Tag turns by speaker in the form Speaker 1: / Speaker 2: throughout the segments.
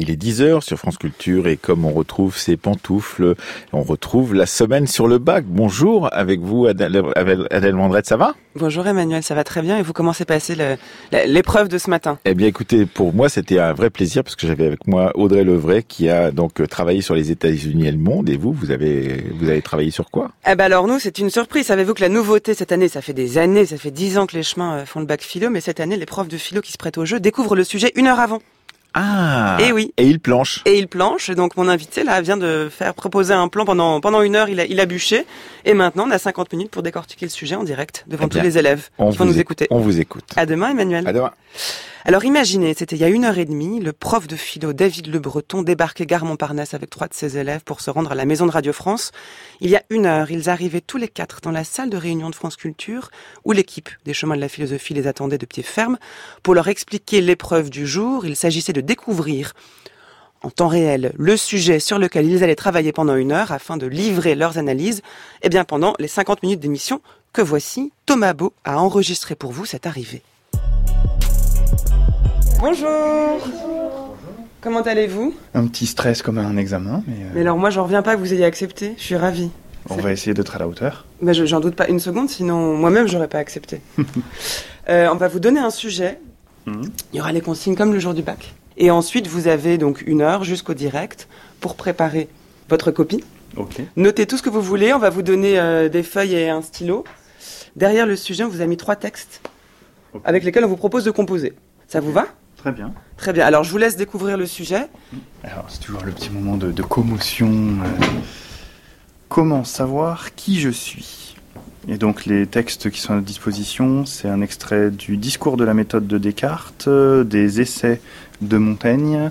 Speaker 1: Il est 10h sur France Culture et comme on retrouve ses pantoufles, on retrouve la semaine sur le bac. Bonjour avec vous Adèle, Adèle Mandrette, ça va?
Speaker 2: Bonjour Emmanuel, ça va très bien. Et vous commencez à passer l'épreuve de ce matin?
Speaker 1: Eh bien écoutez, pour moi c'était un vrai plaisir parce que j'avais avec moi Audrey Levray qui a donc travaillé sur les États-Unis et le monde. Et vous, vous avez, vous avez travaillé sur quoi?
Speaker 2: Eh ben alors nous c'est une surprise, savez-vous que la nouveauté cette année, ça fait des années, ça fait 10 ans que les chemins euh, font le bac philo, mais cette année les profs de philo qui se prêtent au jeu découvrent le sujet une heure avant.
Speaker 1: Ah.
Speaker 2: Et oui.
Speaker 1: Et il planche.
Speaker 2: Et il planche. Donc mon invité là vient de faire proposer un plan pendant pendant une heure. Il a il a bûché. Et maintenant on a 50 minutes pour décortiquer le sujet en direct devant
Speaker 1: Eh
Speaker 2: tous les élèves
Speaker 1: On
Speaker 2: qui vont nous
Speaker 1: éc-
Speaker 2: écouter.
Speaker 1: On vous écoute.
Speaker 2: À demain Emmanuel.
Speaker 1: À demain.
Speaker 2: Alors imaginez, c'était il y a une heure et demie, le prof de philo David Le Breton débarquait gare Montparnasse avec trois de ses élèves pour se rendre à la maison de Radio France. Il y a une heure, ils arrivaient tous les quatre dans la salle de réunion de France Culture, où l'équipe des chemins de la philosophie les attendait de pied ferme, pour leur expliquer l'épreuve du jour. Il s'agissait de découvrir en temps réel le sujet sur lequel ils allaient travailler pendant une heure afin de livrer leurs analyses, et bien pendant les 50 minutes d'émission que voici, Thomas Beau a enregistré pour vous cette arrivée. Bonjour Comment allez-vous?
Speaker 3: Un petit stress comme un examen, mais, euh,
Speaker 2: Mais alors moi, j'en reviens pas que vous ayez accepté. Je suis ravie.
Speaker 3: on va essayer d'être à la hauteur.
Speaker 2: Mais je- j'en doute pas une seconde, sinon moi-même j'aurais pas accepté. Euh, on va vous donner un sujet.
Speaker 3: Mhm.
Speaker 2: Il y aura les consignes comme le jour du bac. Et ensuite, vous avez donc une heure jusqu'au direct pour préparer votre copie. Notez tout ce que vous voulez. On va vous donner euh, des feuilles et un stylo. Derrière le sujet, on vous a mis trois textes Avec lesquels on vous propose de composer. Ça vous va?
Speaker 3: Très bien.
Speaker 2: Très bien. Alors, je vous laisse découvrir le sujet.
Speaker 3: Alors, c'est toujours le petit moment de, de commotion. euh. Comment savoir qui je suis? Et donc, les textes qui sont à notre disposition, c'est un extrait du discours de la méthode de Descartes, euh, des essais de Montaigne,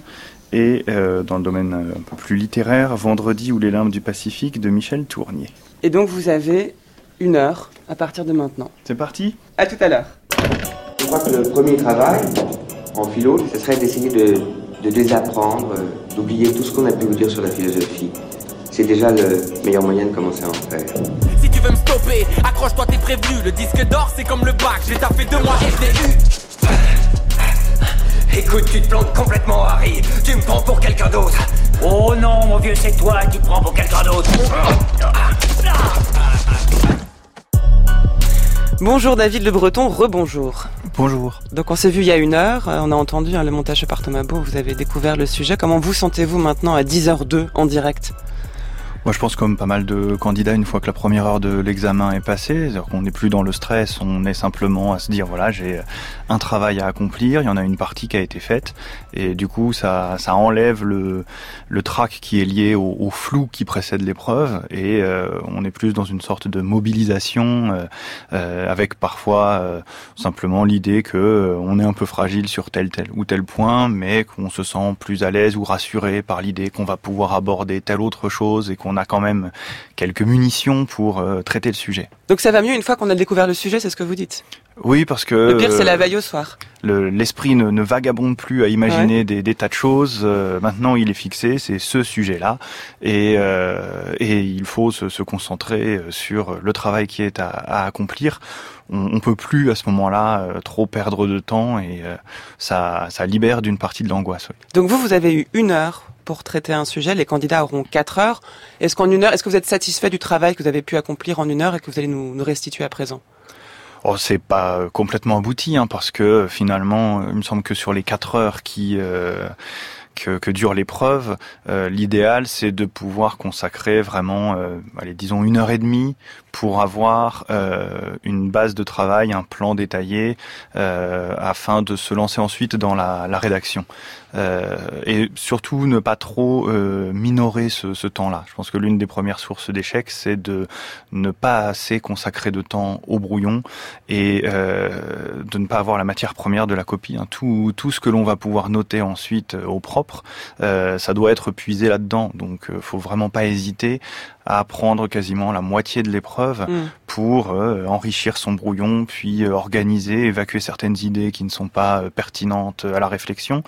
Speaker 3: et euh, dans le domaine un peu plus littéraire, Vendredi ou les limbes du Pacifique de Michel Tournier.
Speaker 2: Et donc, vous avez une heure à partir de maintenant.
Speaker 3: C'est parti?
Speaker 2: À tout à l'heure.
Speaker 4: Je crois que le premier travail en philo, ce serait d'essayer de, désapprendre, euh, d'oublier tout ce qu'on a pu vous dire sur la philosophie. C'est déjà le meilleur moyen de commencer à en faire.
Speaker 5: Si tu veux me stopper, accroche-toi, t'es prévenu. Le disque d'or, c'est comme le bac. J'ai tapé deux mois et je l'ai eu.
Speaker 6: Écoute, tu te plantes complètement, Harry. Tu me prends pour quelqu'un d'autre.
Speaker 7: Oh non, mon vieux, c'est toi qui te prends pour quelqu'un d'autre.
Speaker 2: Bonjour David Le Breton, rebonjour.
Speaker 3: Bonjour.
Speaker 2: Donc on s'est vu il y a une heure, euh, on a entendu hein, le montage par Thomas Beau, vous avez découvert le sujet. Comment vous sentez-vous maintenant à 10h02 en direct?
Speaker 3: Moi, je pense comme pas mal de candidats, une fois que la première heure de l'examen est passée, c'est-à-dire qu'on n'est plus dans le stress, on est simplement à se dire voilà, j'ai un travail à accomplir, il y en a une partie qui a été faite, et du coup, ça, ça enlève le, le trac qui est lié au, au flou qui précède l'épreuve, et euh, on est plus dans une sorte de mobilisation, euh, euh, avec parfois euh, simplement l'idée que euh, on est un peu fragile sur tel tel ou tel point, mais qu'on se sent plus à l'aise ou rassuré par l'idée qu'on va pouvoir aborder telle autre chose et qu'on a quand même quelques munitions pour euh, traiter le sujet.
Speaker 2: Donc ça va mieux une fois qu'on a découvert le sujet, c'est ce que vous dites?
Speaker 3: Oui, parce que
Speaker 2: Le pire c'est la veille au soir.
Speaker 3: le- l'esprit ne, ne vagabonde plus à imaginer des, des tas de choses. Euh, maintenant, il est fixé, c'est ce sujet-là, et, euh, et il faut se, se concentrer sur le travail qui est à, à accomplir. On, on peut plus à ce moment-là euh, trop perdre de temps, et euh, ça, ça libère d'une partie de l'angoisse. oui.
Speaker 2: Donc vous, vous avez eu une heure pour traiter un sujet, les candidats auront quatre heures. Est-ce qu'en une heure, est-ce que vous êtes satisfait du travail que vous avez pu accomplir en une heure et que vous allez nous, nous restituer à présent?
Speaker 3: Oh, c'est pas euh, complètement abouti, hein, parce que finalement, il me semble que sur les quatre heures qui euh, que, que dure l'épreuve, euh, l'idéal c'est de pouvoir consacrer vraiment, euh, allez, disons une heure et demie pour avoir euh, une base de travail, un plan détaillé, euh, afin de se lancer ensuite dans la, la rédaction. Euh, et surtout ne pas trop euh, minorer ce, ce temps-là. Je pense que l'une des premières sources d'échec, c'est de ne pas assez consacrer de temps au brouillon et euh, de ne pas avoir la matière première de la copie. hein. Tout, tout ce que l'on va pouvoir noter ensuite euh, au propre, ça doit être puisé là-dedans. Donc, faut vraiment pas hésiter à prendre quasiment la moitié de l'épreuve
Speaker 2: Hmm.
Speaker 3: pour euh, enrichir son brouillon, puis euh, organiser, évacuer certaines idées qui ne sont pas euh, pertinentes à la réflexion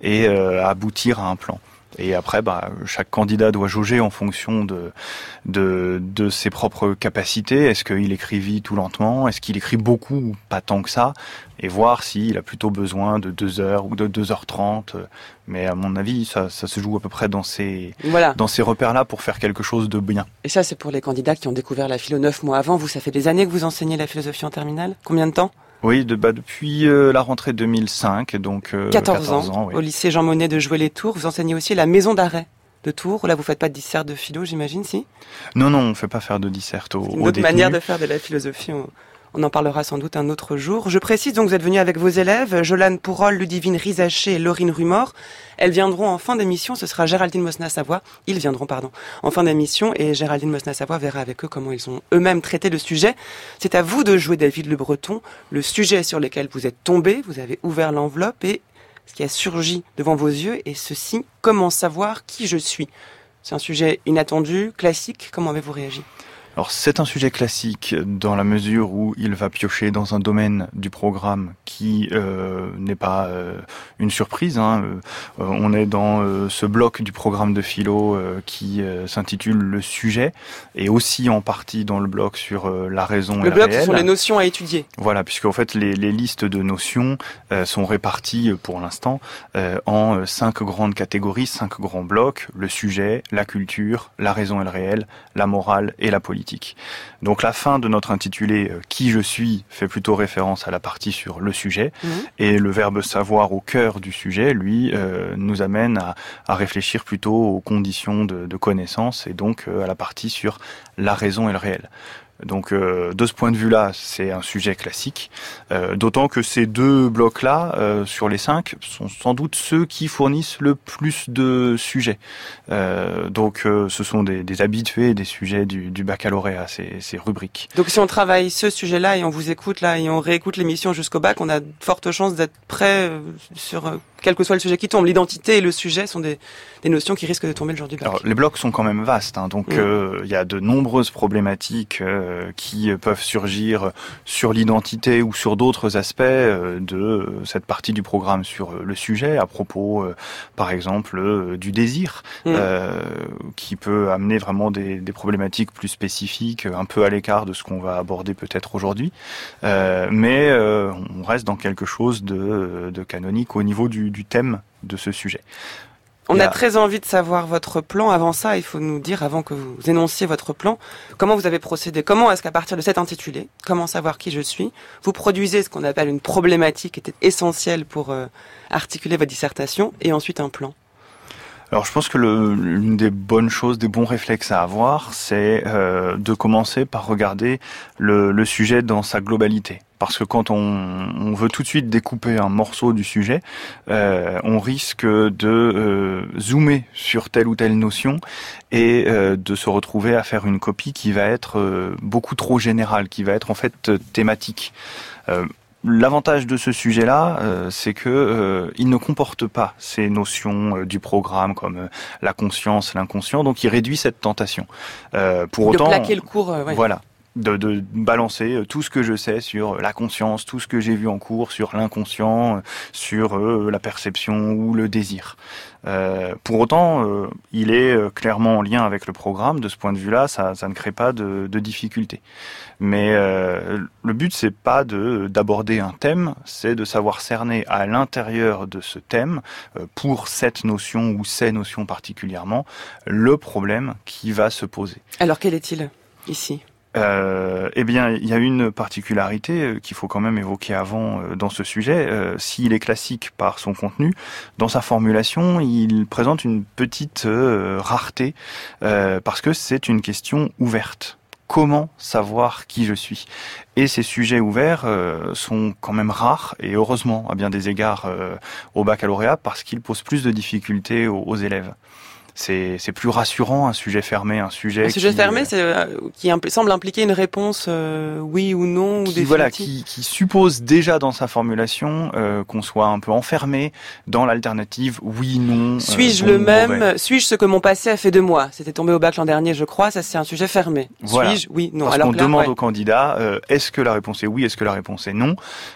Speaker 3: et aboutir à un plan. Et après, bah, chaque candidat doit jauger en fonction de, de, de ses propres capacités. Est-ce qu'il écrit vite ou lentement? Est-ce qu'il écrit beaucoup ou pas tant que ça? Et voir s'il a plutôt besoin de 2 heures ou de 2h30. Mais à mon avis, ça, ça se joue à peu près dans ces,
Speaker 2: Voilà.
Speaker 3: dans ces repères-là pour faire quelque chose de bien.
Speaker 2: Et ça, c'est pour les candidats qui ont découvert la philo neuf mois avant. Vous, ça fait des années que vous enseignez la philosophie en terminale Combien de temps?
Speaker 3: Oui, de, bah, depuis euh, la rentrée 2005, donc euh,
Speaker 2: 14, ans.
Speaker 3: oui.
Speaker 2: Au lycée Jean Monnet de Jouer-les-Tours. Vous enseignez aussi la maison d'arrêt de Tours. Là, vous faites pas de dissert de philo, j'imagine, si?
Speaker 3: Non, non, on fait pas faire de dissert aux,
Speaker 2: Une
Speaker 3: aux
Speaker 2: autre
Speaker 3: détenus.
Speaker 2: manière de faire de la philosophie. On, on en parlera sans doute un autre jour. Je précise donc vous êtes venus avec vos élèves, Jolane Pourol, Ludivine Rizaché et Laurine Rumor. Elles viendront en fin d'émission. Ce sera Géraldine Mosna-Savoie. Ils viendront, pardon, en fin d'émission. Et Géraldine Mosna-Savoie verra avec eux comment ils ont eux-mêmes traité le sujet. C'est à vous de jouer, David Le Breton, le sujet sur lequel vous êtes tombé. Vous avez ouvert l'enveloppe et ce qui a surgi devant vos yeux est ceci. Comment savoir qui je suis? C'est un sujet inattendu, classique. Comment avez-vous réagi?
Speaker 3: Alors c'est un sujet classique dans la mesure où il va piocher dans un domaine du programme qui euh, n'est pas euh, une surprise. hein. Euh, on est dans ce bloc du programme de philo qui s'intitule le sujet et aussi en partie dans le bloc sur la raison et
Speaker 2: Le
Speaker 3: le
Speaker 2: bloc, ce sont les notions à étudier.
Speaker 3: Voilà, puisque en fait les, les listes de notions sont réparties pour l'instant en cinq grandes catégories, cinq grands blocs le sujet, la culture, la raison et le réel, la morale et la politique. Donc la fin de notre intitulé euh, Qui je suis fait plutôt référence à la partie sur le sujet
Speaker 2: Mhm.
Speaker 3: et le verbe savoir au cœur du sujet, lui, euh, nous amène à, à réfléchir plutôt aux conditions de, de connaissance et donc euh, à la partie sur la raison et le réel. Donc euh, de ce point de vue-là, c'est un sujet classique, euh, d'autant que ces deux blocs-là, euh, sur les cinq, sont sans doute ceux qui fournissent le plus de sujets. Euh, donc euh, ce sont des, des habitués des sujets du, du baccalauréat, ces, ces rubriques.
Speaker 2: Donc si on travaille ce sujet-là et on vous écoute là et on réécoute l'émission jusqu'au bac, on a de fortes chances d'être prêt euh, sur quel que soit le sujet qui tombe. L'identité et le sujet sont des, des notions qui risquent de tomber le jour du bac.
Speaker 3: Alors, les blocs sont quand même vastes, hein, donc
Speaker 2: Mm.
Speaker 3: euh, il y a de nombreuses problématiques euh, qui peuvent surgir sur l'identité ou sur d'autres aspects euh, de cette partie du programme sur le sujet, à propos, par exemple, du désir,
Speaker 2: Mm.
Speaker 3: qui peut amener vraiment des, des problématiques plus spécifiques, un peu à l'écart de ce qu'on va aborder peut-être aujourd'hui, mais on reste dans quelque chose de, de canonique au niveau du, du thème de ce sujet.
Speaker 2: on a
Speaker 3: a-
Speaker 2: très envie de savoir votre plan. Avant ça, il faut nous dire, avant que vous énonciez votre plan, comment vous avez procédé. Comment est-ce qu'à partir de cet intitulé, comment savoir qui je suis, vous produisez ce qu'on appelle une problématique qui était essentielle pour euh, articuler votre dissertation et ensuite un plan.
Speaker 3: Alors je pense que l'une des bonnes choses, des bons réflexes à avoir, c'est euh, de commencer par regarder le, le sujet dans sa globalité. Parce que quand on, on veut tout de suite découper un morceau du sujet, euh, on risque de euh, zoomer sur telle ou telle notion et euh, de se retrouver à faire une copie qui va être euh, beaucoup trop générale, qui va être en fait euh, thématique. Euh, L'avantage de ce sujet-là, euh, c'est que euh, il ne comporte pas ces notions euh, du programme comme la conscience, l'inconscient, donc il réduit cette tentation. Euh, pour
Speaker 2: de
Speaker 3: autant,
Speaker 2: plaquer le cours, ouais.
Speaker 3: voilà, de, de balancer euh, tout ce que je sais sur la conscience, tout ce que j'ai vu en cours sur l'inconscient, euh, sur euh, la perception ou le désir. Euh, pour autant, euh, il est euh, clairement en lien avec le programme. De ce point de vue-là, ça, ça ne crée pas de, de difficultés. Mais euh, le but, c'est pas de d'aborder un thème, c'est de savoir cerner à l'intérieur de ce thème, euh, pour cette notion ou ces notions particulièrement, le problème qui va se poser.
Speaker 2: Alors quel est-il ici?
Speaker 3: Euh, eh bien, il y a une particularité euh, qu'il faut quand même évoquer avant euh, dans ce sujet. Euh, S'il est classique par son contenu, dans sa formulation, il présente une petite euh, rareté parce que c'est une question ouverte. Comment savoir qui je suis? Et ces sujets ouverts sont quand même rares et heureusement à bien des égards au baccalauréat parce qu'ils posent plus de difficultés aux élèves. C'est plus rassurant un sujet fermé, un sujet
Speaker 2: Un sujet
Speaker 3: qui,
Speaker 2: fermé,
Speaker 3: euh,
Speaker 2: c'est euh, qui impl- semble impliquer une réponse euh, oui ou non ou
Speaker 3: qui,
Speaker 2: définitive.
Speaker 3: voilà, qui, qui suppose déjà dans sa formulation euh, qu'on soit un peu enfermé dans l'alternative oui non. euh,
Speaker 2: Suis-je
Speaker 3: bon,
Speaker 2: le même. Suis-je ce que mon passé a fait de moi? C'était tombé au bac l'an dernier, je crois. Ça, c'est un sujet fermé.
Speaker 3: Voilà.
Speaker 2: Suis-je? Oui, non.
Speaker 3: Parce
Speaker 2: Alors
Speaker 3: qu'on demande
Speaker 2: ouais.
Speaker 3: aux candidats euh, est-ce que la réponse est oui, est-ce que la réponse est non?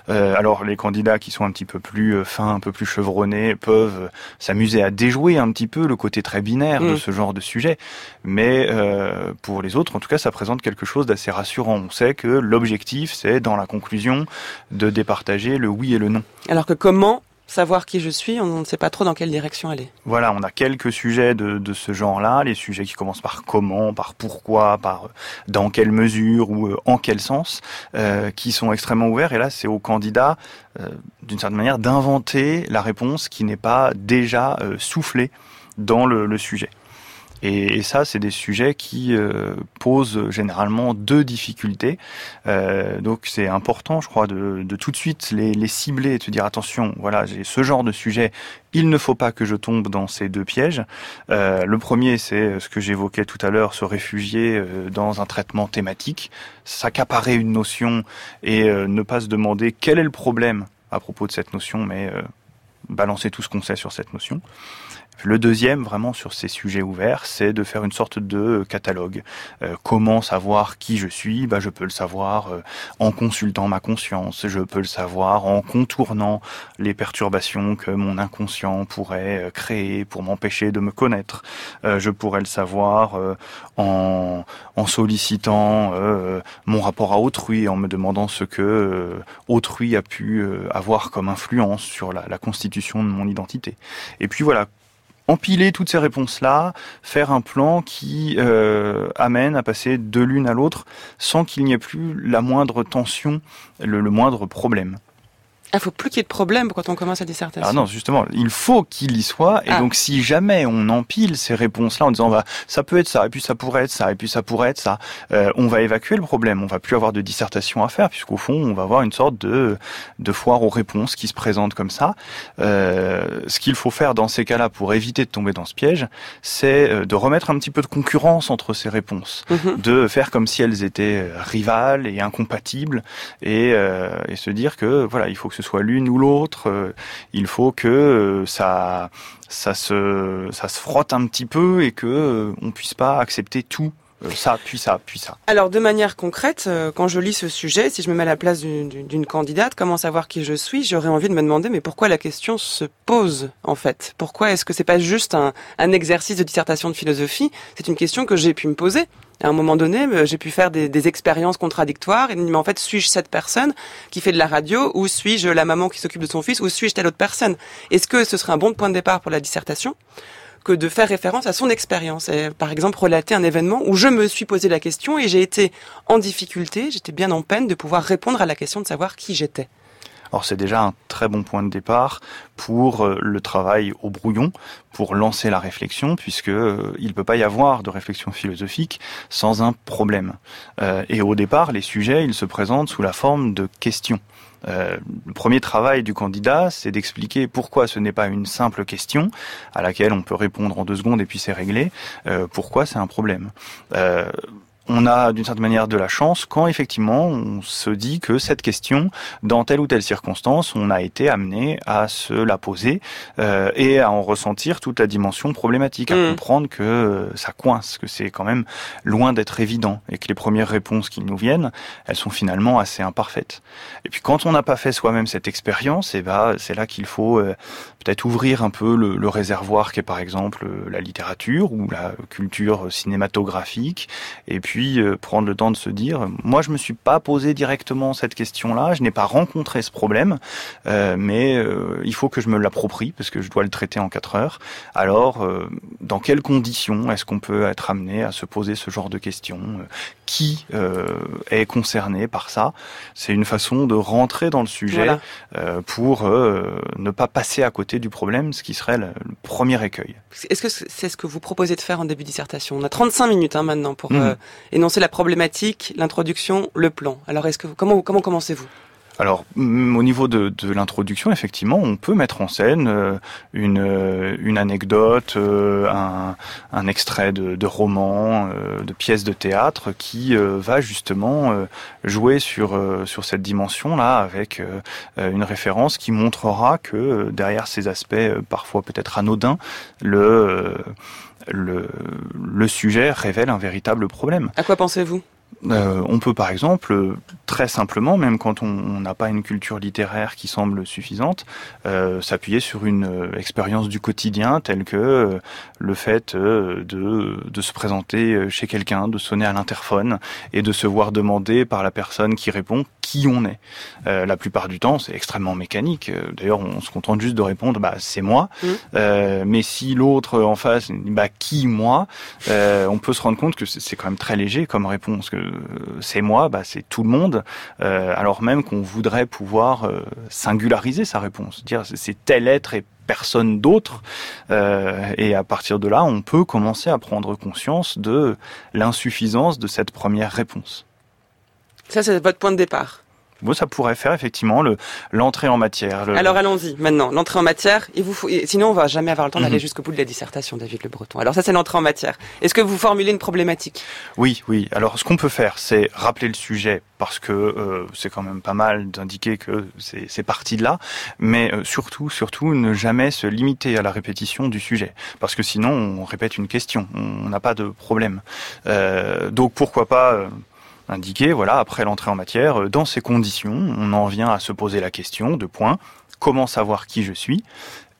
Speaker 3: Euh, alors les candidats qui sont un petit peu plus fins, un peu plus chevronnés, peuvent s'amuser à déjouer un petit peu le côté très binaire de
Speaker 2: Mm.
Speaker 3: ce genre de sujet. Mais euh, pour les autres, en tout cas, ça présente quelque chose d'assez rassurant. On sait que l'objectif, c'est dans la conclusion de départager le oui et le non.
Speaker 2: Alors que comment savoir qui je suis On ne sait pas trop dans quelle direction aller.
Speaker 3: Voilà, on a quelques sujets de, de ce genre-là, les sujets qui commencent par comment, par pourquoi, par euh, dans quelle mesure ou euh, en quel sens, euh, qui sont extrêmement ouverts. Et là, c'est au candidat, euh, d'une certaine manière, d'inventer la réponse qui n'est pas déjà euh, soufflée dans le, sujet. Et, ça, c'est des sujets qui euh, posent généralement deux difficultés. Euh, donc, c'est important, je crois, de, tout de suite les, cibler et se dire attention, voilà, j'ai ce genre de sujet. Il ne faut pas que je tombe dans ces deux pièges. Euh, le premier, c'est ce que j'évoquais tout à l'heure, se réfugier dans un traitement thématique, s'accaparer une notion et ne pas se demander quel est le problème à propos de cette notion, mais balancer tout ce qu'on sait sur cette notion. Le deuxième, vraiment sur ces sujets ouverts, c'est de faire une sorte de catalogue. Euh, comment savoir qui je suis? Bah, Je peux le savoir euh, en consultant ma conscience, je peux le savoir en contournant les perturbations que mon inconscient pourrait euh, créer pour m'empêcher de me connaître. Euh, je pourrais le savoir euh, en, en sollicitant euh, mon rapport à autrui, en me demandant ce que euh, autrui a pu euh, avoir comme influence sur la, la constitution de mon identité. Et puis voilà, empiler toutes ces réponses-là, faire un plan qui euh, amène à passer de l'une à l'autre sans qu'il n'y ait plus la moindre tension, le, le moindre problème.
Speaker 2: Il faut plus qu'il y ait de problème quand on commence la dissertation.
Speaker 3: Ah non, justement, il faut qu'il y soit. Et
Speaker 2: Ah.
Speaker 3: donc, si jamais on empile ces réponses-là en disant, bah, ça peut être ça, et puis ça pourrait être ça, et puis ça pourrait être ça, euh, on va évacuer le problème. On va plus avoir de dissertation à faire, puisqu'au fond, on va avoir une sorte de, de foire aux réponses qui se présente comme ça. Euh, ce qu'il faut faire dans ces cas-là pour éviter de tomber dans ce piège, c'est euh, de remettre un petit peu de concurrence entre ces réponses
Speaker 2: Mhm.
Speaker 3: de faire comme si elles étaient euh, rivales et incompatibles et, euh, et se dire que voilà il faut que ce soit l'une ou l'autre euh, il faut que euh, ça ça se ça se frotte un petit peu et que euh, on puisse pas accepter tout ça puis ça puis ça.
Speaker 2: Alors, de manière concrète, quand je lis ce sujet, si je me mets à la place d'une- candidate, comment savoir qui je suis? J'aurais envie de me demander, mais pourquoi la question se pose en fait? Pourquoi est-ce que c'est pas juste un exercice de dissertation de philosophie? C'est une question que j'ai pu me poser. À un moment donné, euh, j'ai pu faire des, expériences contradictoires et mais en fait, suis-je cette personne qui fait de la radio ou suis-je la maman qui s'occupe de son fils ou suis-je telle autre personne? Est-ce que ce serait un bon point de départ pour la dissertation que de faire référence à son expérience. Et, par exemple, relater un événement où je me suis posé la question et j'ai été en difficulté, j'étais bien en peine de pouvoir répondre à la question de savoir qui j'étais?
Speaker 3: Alors c'est déjà un très bon point de départ pour euh, le travail au brouillon pour lancer la réflexion puisque euh, il peut pas y avoir de réflexion philosophique sans un problème Euh, et au départ les sujets ils se présentent sous la forme de questions le premier travail du candidat, c'est d'expliquer pourquoi ce n'est pas une simple question à laquelle on peut répondre en deux secondes et puis c'est réglé. Pourquoi c'est un problème on a d'une certaine manière de la chance quand effectivement on se dit que cette question, dans telle ou telle circonstance, on a été amené à se la poser euh, et à en ressentir toute la dimension problématique, à
Speaker 2: Mm.
Speaker 3: comprendre que euh, ça coince, que c'est quand même loin d'être évident et que les premières réponses qui nous viennent, elles sont finalement assez imparfaites. Et puis quand on n'a pas fait soi-même cette expérience, et ben c'est là qu'il faut euh, peut-être ouvrir un peu le, le réservoir qui est par exemple la littérature ou la culture cinématographique, et puis euh, prendre le temps de se dire, moi je me suis pas posé directement cette question-là, je n'ai pas rencontré ce problème, euh, mais euh, il faut que je me l'approprie parce que je dois le traiter en quatre heures. Alors, dans quelles conditions est-ce qu'on peut être amené à se poser ce genre de questions Qui est concerné par ça? C'est une façon de rentrer dans le sujet
Speaker 2: Voilà.
Speaker 3: pour ne pas passer à côté du problème, ce qui serait le, le premier écueil.
Speaker 2: Est-ce que c'est ce que vous proposez de faire en début de dissertation? On a 35 minutes hein, maintenant pour
Speaker 3: Mhm.
Speaker 2: Énoncer la problématique, l'introduction, le plan. Alors, est-ce que comment commencez-vous?
Speaker 3: Alors, mm, au niveau de, l'introduction, effectivement, on peut mettre en scène euh, une, euh, une anecdote, euh, un, extrait de, roman, de pièces de théâtre qui va justement jouer sur, sur cette dimension-là avec une référence qui montrera que derrière ces aspects parfois peut-être anodins, le, le, sujet révèle un véritable problème.
Speaker 2: À quoi pensez-vous?
Speaker 3: Euh, on peut par exemple, très simplement, même quand on n'a pas une culture littéraire qui semble suffisante, euh, s'appuyer sur une euh, expérience du quotidien telle que le fait de, de se présenter chez quelqu'un, de sonner à l'interphone et de se voir demander par la personne qui répond qui on est. la plupart du temps, c'est extrêmement mécanique. D'ailleurs, on se contente juste de répondre bah, c'est moi. Mmh. mais si l'autre en face bah, qui moi, on peut se rendre compte que c'est quand même très léger comme réponse. Que c'est moi, bah, c'est tout le monde, euh, alors même qu'on voudrait pouvoir euh, singulariser sa réponse, dire c'est tel être et personne d'autre. Euh, et à partir de là, on peut commencer à prendre conscience de l'insuffisance de cette première réponse.
Speaker 2: Ça, c'est votre point de départ.
Speaker 3: Bon, ça pourrait faire effectivement l'entrée en matière.
Speaker 2: Alors allons-y maintenant, l'entrée en matière. Et vous, sinon on va jamais avoir le temps d'aller mhm. jusqu'au bout de la dissertation, David Le Breton. Alors ça c'est l'entrée en matière. Est-ce que vous formulez une problématique?
Speaker 3: Oui, oui. Alors ce qu'on peut faire, c'est rappeler le sujet parce que euh, c'est quand même pas mal d'indiquer que c'est parti de là, mais euh, surtout, surtout ne jamais se limiter à la répétition du sujet, parce que sinon on répète une question, on n'a pas de problème. Euh, donc pourquoi pas indiqué, voilà, après l'entrée en matière, euh, dans ces conditions, on en vient à se poser la question de point, comment savoir qui je suis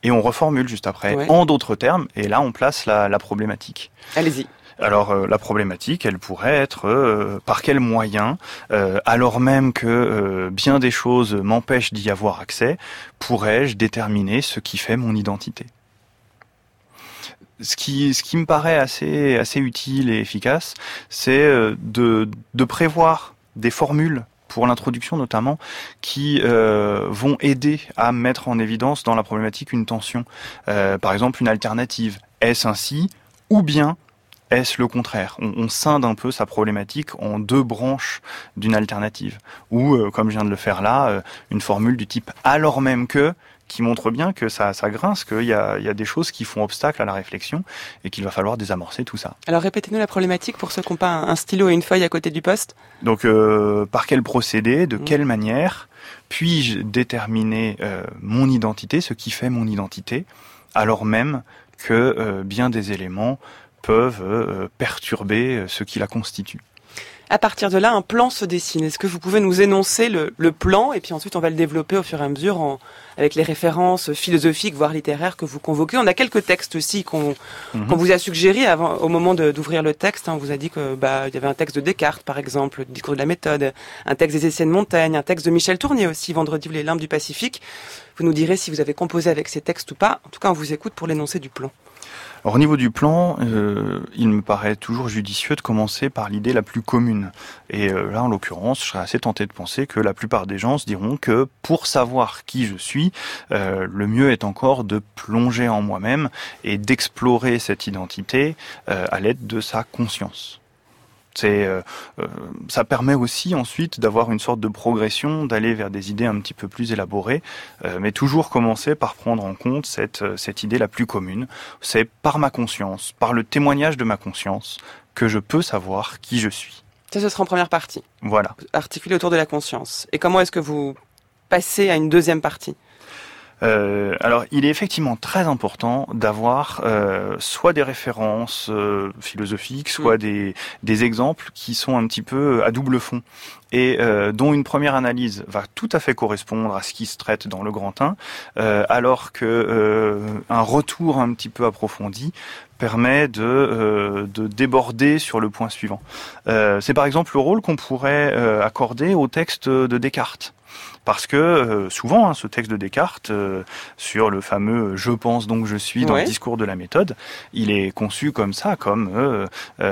Speaker 3: et on reformule juste après en d'autres termes et là on place la, problématique.
Speaker 2: Allez-y.
Speaker 3: Alors euh, la problématique, elle pourrait être euh, par quel moyen, alors même que bien des choses m'empêchent d'y avoir accès, pourrais-je déterminer ce qui fait mon identité? Ce qui, me paraît assez, utile et efficace, c'est euh, de, prévoir des formules pour l'introduction notamment, qui euh, vont aider à mettre en évidence dans la problématique une tension. Euh, par exemple, une alternative. Est-ce ainsi ou bien est-ce le contraire? On, on, scinde un peu sa problématique en deux branches d'une alternative. Ou, comme je viens de le faire là, une formule du type alors même que qui montre bien que ça, ça grince, qu'il y a, il y a des choses qui font obstacle à la réflexion et qu'il va falloir désamorcer tout ça.
Speaker 2: Alors répétez-nous la problématique pour ceux qui n'ont pas un stylo et une feuille à côté du poste.
Speaker 3: Donc euh, par quel procédé, de mmh. quelle manière puis-je déterminer euh, mon identité, ce qui fait mon identité, alors même que euh, bien des éléments peuvent perturber ce qui la constitue?
Speaker 2: À partir de là, un plan se dessine. Est-ce que vous pouvez nous énoncer le, plan et puis ensuite on va le développer au fur et à mesure en, avec les références philosophiques, voire littéraires que vous convoquez. On a quelques textes aussi qu'on mhm. vous a suggérés avant, au moment d'ouvrir le texte. Hein. On vous a dit que bah il y avait un texte de Descartes, par exemple, le discours de la méthode, un texte des essais de Montaigne, un texte de Michel Tournier aussi, Vendredi les limbes du Pacifique. Vous nous direz si vous avez composé avec ces textes ou pas. En tout cas, on vous écoute pour l'énoncé du plan.
Speaker 3: Alors, au niveau du plan, euh, il me paraît toujours judicieux de commencer par l'idée la plus commune. Et euh, là, en l'occurrence, je serais assez tenté de penser que la plupart des gens se diront que pour savoir qui je suis, euh, le mieux est encore de plonger en moi-même et d'explorer cette identité à l'aide de sa conscience. C'est, euh, euh, ça permet aussi ensuite d'avoir une sorte de progression, d'aller vers des idées un petit peu plus élaborées, euh, mais toujours commencer par prendre en compte cette, cette idée la plus commune. C'est par ma conscience, par le témoignage de ma conscience, que je peux savoir qui je suis.
Speaker 2: Ça, ce sera en première partie.
Speaker 3: Voilà.
Speaker 2: Articulé autour de la conscience. Et comment est-ce que vous passez à une deuxième partie?
Speaker 3: Euh, alors, il est effectivement très important d'avoir euh, soit des références euh, philosophiques, soit mm. des, des exemples qui sont un petit peu à double fond et euh, dont une première analyse va tout à fait correspondre à ce qui se traite dans le Grand 1, euh, alors que euh, un retour un petit peu approfondi permet de, de déborder sur le point suivant. C'est par exemple le rôle qu'on pourrait accorder au texte de Descartes. Parce que euh, souvent, hein, ce texte de Descartes, euh, sur le fameux je pense donc je suis dans le discours de la méthode, il est conçu comme ça, comme euh,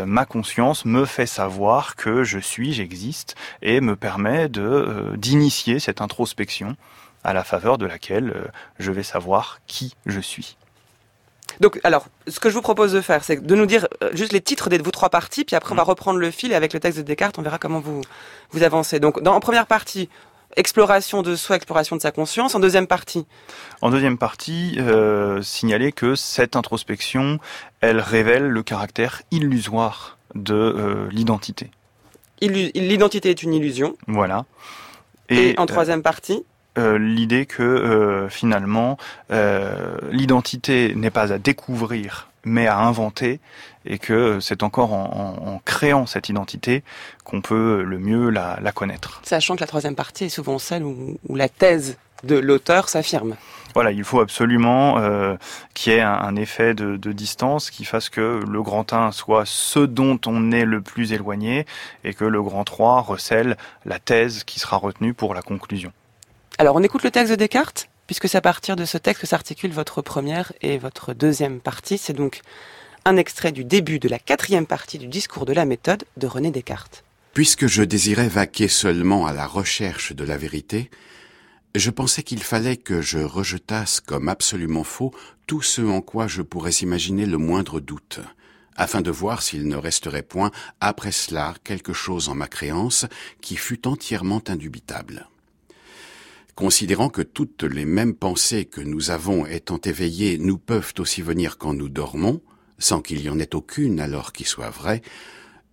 Speaker 3: ma conscience me fait savoir que je suis, j'existe, et me permet de d'initier cette introspection à la faveur de laquelle je vais savoir qui je suis.
Speaker 2: Donc, alors, ce que je vous propose de faire, c'est de nous dire juste les titres de vos trois parties, puis après on va mmh. reprendre le fil et avec le texte de Descartes, on verra comment vous vous avancez. Donc, dans en première partie, exploration de soi, exploration de sa conscience. En deuxième partie
Speaker 3: En deuxième partie, euh, signaler que cette introspection, elle révèle le caractère illusoire de euh, l'identité.
Speaker 2: L'identité est une illusion.
Speaker 3: Voilà.
Speaker 2: Et, en troisième partie
Speaker 3: euh, l'idée que euh, finalement euh, l'identité n'est pas à découvrir mais à inventer et que c'est encore en, en, créant cette identité qu'on peut le mieux la, la, connaître.
Speaker 2: Sachant que la troisième partie est souvent celle où, où la thèse de l'auteur s'affirme.
Speaker 3: Voilà, il faut absolument euh, qu'il y ait un, un effet de, de, distance qui fasse que le grand 1 soit ce dont on est le plus éloigné et que le grand 3 recèle la thèse qui sera retenue pour la conclusion.
Speaker 2: Alors on écoute le texte de Descartes, puisque c'est à partir de ce texte que s'articule votre première et votre deuxième partie. C'est donc un extrait du début de la quatrième partie du discours de la méthode de René Descartes.
Speaker 8: Puisque je désirais vaquer seulement à la recherche de la vérité, je pensais qu'il fallait que je rejetasse comme absolument faux tout ce en quoi je pourrais imaginer le moindre doute, afin de voir s'il ne resterait point après cela quelque chose en ma créance qui fût entièrement indubitable. Considérant que toutes les mêmes pensées que nous avons étant éveillées nous peuvent aussi venir quand nous dormons, sans qu'il y en ait aucune alors qui soit vraie,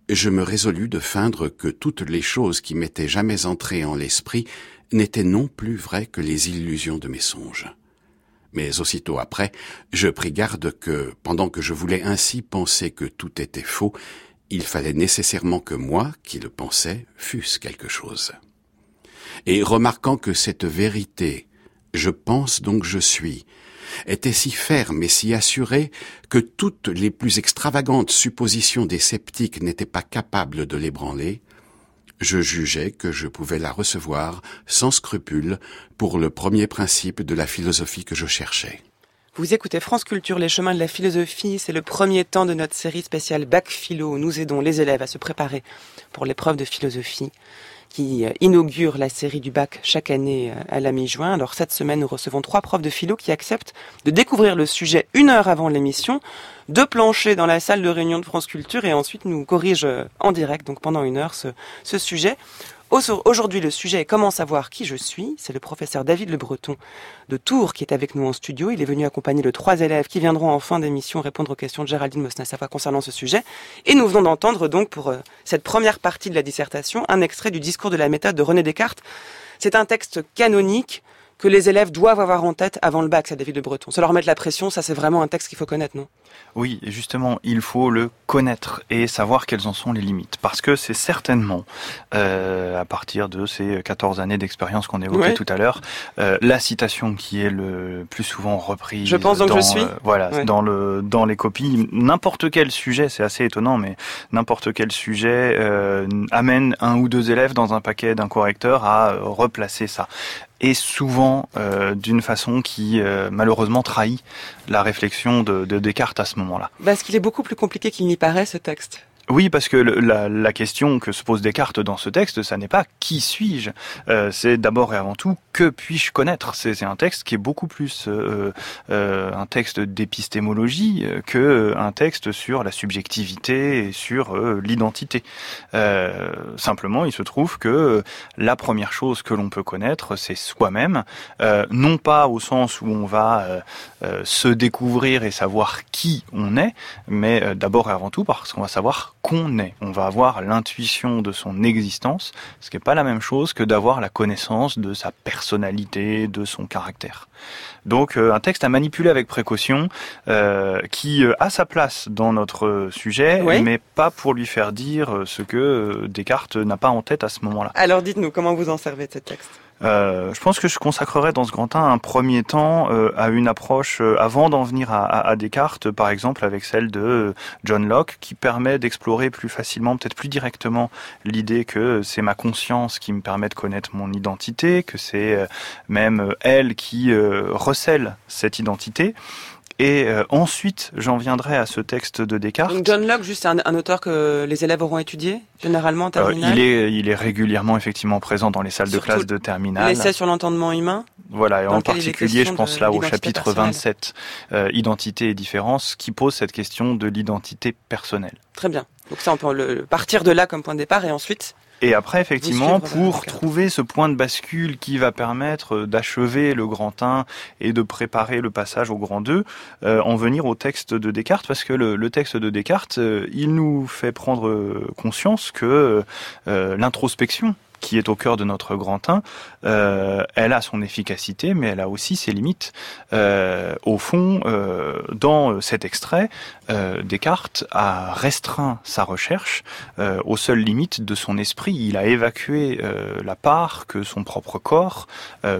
Speaker 8: je me résolus de feindre que toutes les choses qui m'étaient jamais entrées en l'esprit n'étaient non plus vraies que les illusions de mes songes. Mais aussitôt après, je pris garde que, pendant que je voulais ainsi penser que tout était faux, il fallait nécessairement que moi, qui le pensais, fusse quelque chose et remarquant que cette vérité, je pense donc je suis, était si ferme et si assurée que toutes les plus extravagantes suppositions des sceptiques n'étaient pas capables de l'ébranler, je jugeais que je pouvais la recevoir sans scrupule pour le premier principe de la philosophie que je cherchais.
Speaker 2: Vous écoutez France Culture, les chemins de la philosophie. C'est le premier temps de notre série spéciale Bac Philo où nous aidons les élèves à se préparer pour l'épreuve de philosophie qui euh, inaugure la série du bac chaque année euh, à la mi-juin. Alors cette semaine, nous recevons trois profs de philo qui acceptent de découvrir le sujet une heure avant l'émission, de plancher dans la salle de réunion de France Culture et ensuite nous corrigent euh, en direct, donc pendant une heure, ce, ce sujet. Aujourd'hui, le sujet est comment savoir qui je suis. C'est le professeur David Le Breton de Tours qui est avec nous en studio. Il est venu accompagner de trois élèves qui viendront en fin d'émission répondre aux questions de Géraldine Mosna-Savoie concernant ce sujet. Et nous venons d'entendre donc pour euh, cette première partie de la dissertation un extrait du discours de la méthode de René Descartes. C'est un texte canonique que les élèves doivent avoir en tête avant le bac, ça David Le Breton. Ça leur mettre la pression, ça c'est vraiment un texte qu'il faut connaître, non?
Speaker 3: Oui, justement, il faut le connaître et savoir quelles en sont les limites. Parce que c'est certainement, euh, à partir de ces 14 années d'expérience qu'on évoquait ouais. tout à l'heure, euh, la citation qui est le plus souvent reprise.
Speaker 2: Je pense donc
Speaker 3: dans,
Speaker 2: je suis.
Speaker 3: Euh, voilà, ouais. dans, le, dans les copies. N'importe quel sujet, c'est assez étonnant, mais n'importe quel sujet amène un ou deux élèves dans un paquet d'un correcteur à replacer ça et souvent euh, d'une façon qui euh, malheureusement trahit la réflexion de, de Descartes à ce moment-là.
Speaker 2: Parce qu'il est beaucoup plus compliqué qu'il n'y paraît ce texte.
Speaker 3: Oui, parce que la, question que se pose Descartes dans ce texte, ça n'est pas qui suis-je, euh, c'est d'abord et avant tout que puis-je connaître? C'est un texte qui est beaucoup plus euh, euh, un texte d'épistémologie que un texte sur la subjectivité et sur l'identité. simplement, il se trouve que la première chose que l'on peut connaître, c'est soi-même, non pas au sens où on va se découvrir et savoir qui on est, mais d'abord et avant tout parce qu'on va savoir qu'on est. On va avoir l'intuition de son existence, ce qui n'est pas la même chose que d'avoir la connaissance de sa personnalité, de son caractère. Donc euh, un texte à manipuler avec précaution, euh, qui euh, a sa place dans notre sujet, oui. mais pas pour lui faire dire ce que Descartes n'a pas en tête à ce moment-là.
Speaker 2: Alors dites-nous, comment vous en servez de ce texte?
Speaker 3: Euh, je pense que je consacrerai dans ce grand temps un premier temps euh, à une approche euh, avant d'en venir à, à, à, Descartes, par exemple avec celle de John Locke, qui permet d'explorer plus facilement, peut-être plus directement, l'idée que c'est ma conscience qui me permet de connaître mon identité, que c'est même elle qui recèle cette identité. Et euh, ensuite, j'en viendrai à ce texte de Descartes.
Speaker 2: Donc John Locke, juste un, un, auteur que les élèves auront étudié, généralement en terminale.
Speaker 3: Euh, il, est, il est régulièrement effectivement présent dans les salles Surtout de classe de terminale.
Speaker 2: L'essai sur l'entendement humain
Speaker 3: Voilà, et en particulier, je pense là au chapitre personnelle. 27, euh, Identité et différence, qui pose cette question de l'identité personnelle.
Speaker 2: Très bien. Donc ça, on peut le, partir de là comme point de départ et ensuite
Speaker 3: Et après, effectivement, pour trouver ce point de bascule qui va permettre d'achever le grand 1 et de préparer le passage au grand 2, euh, en venir au texte de Descartes, parce que le, le texte de Descartes, euh, il nous fait prendre conscience que euh, l'introspection qui est au cœur de notre grand 1, euh, elle a son efficacité, mais elle a aussi ses limites. Euh, au fond, euh, dans cet extrait, euh, Descartes a restreint sa recherche aux seules limites de son esprit. Il a évacué la part que son propre corps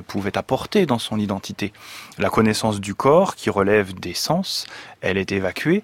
Speaker 3: pouvait apporter dans son identité. La connaissance du corps, qui relève des sens, elle est évacuée,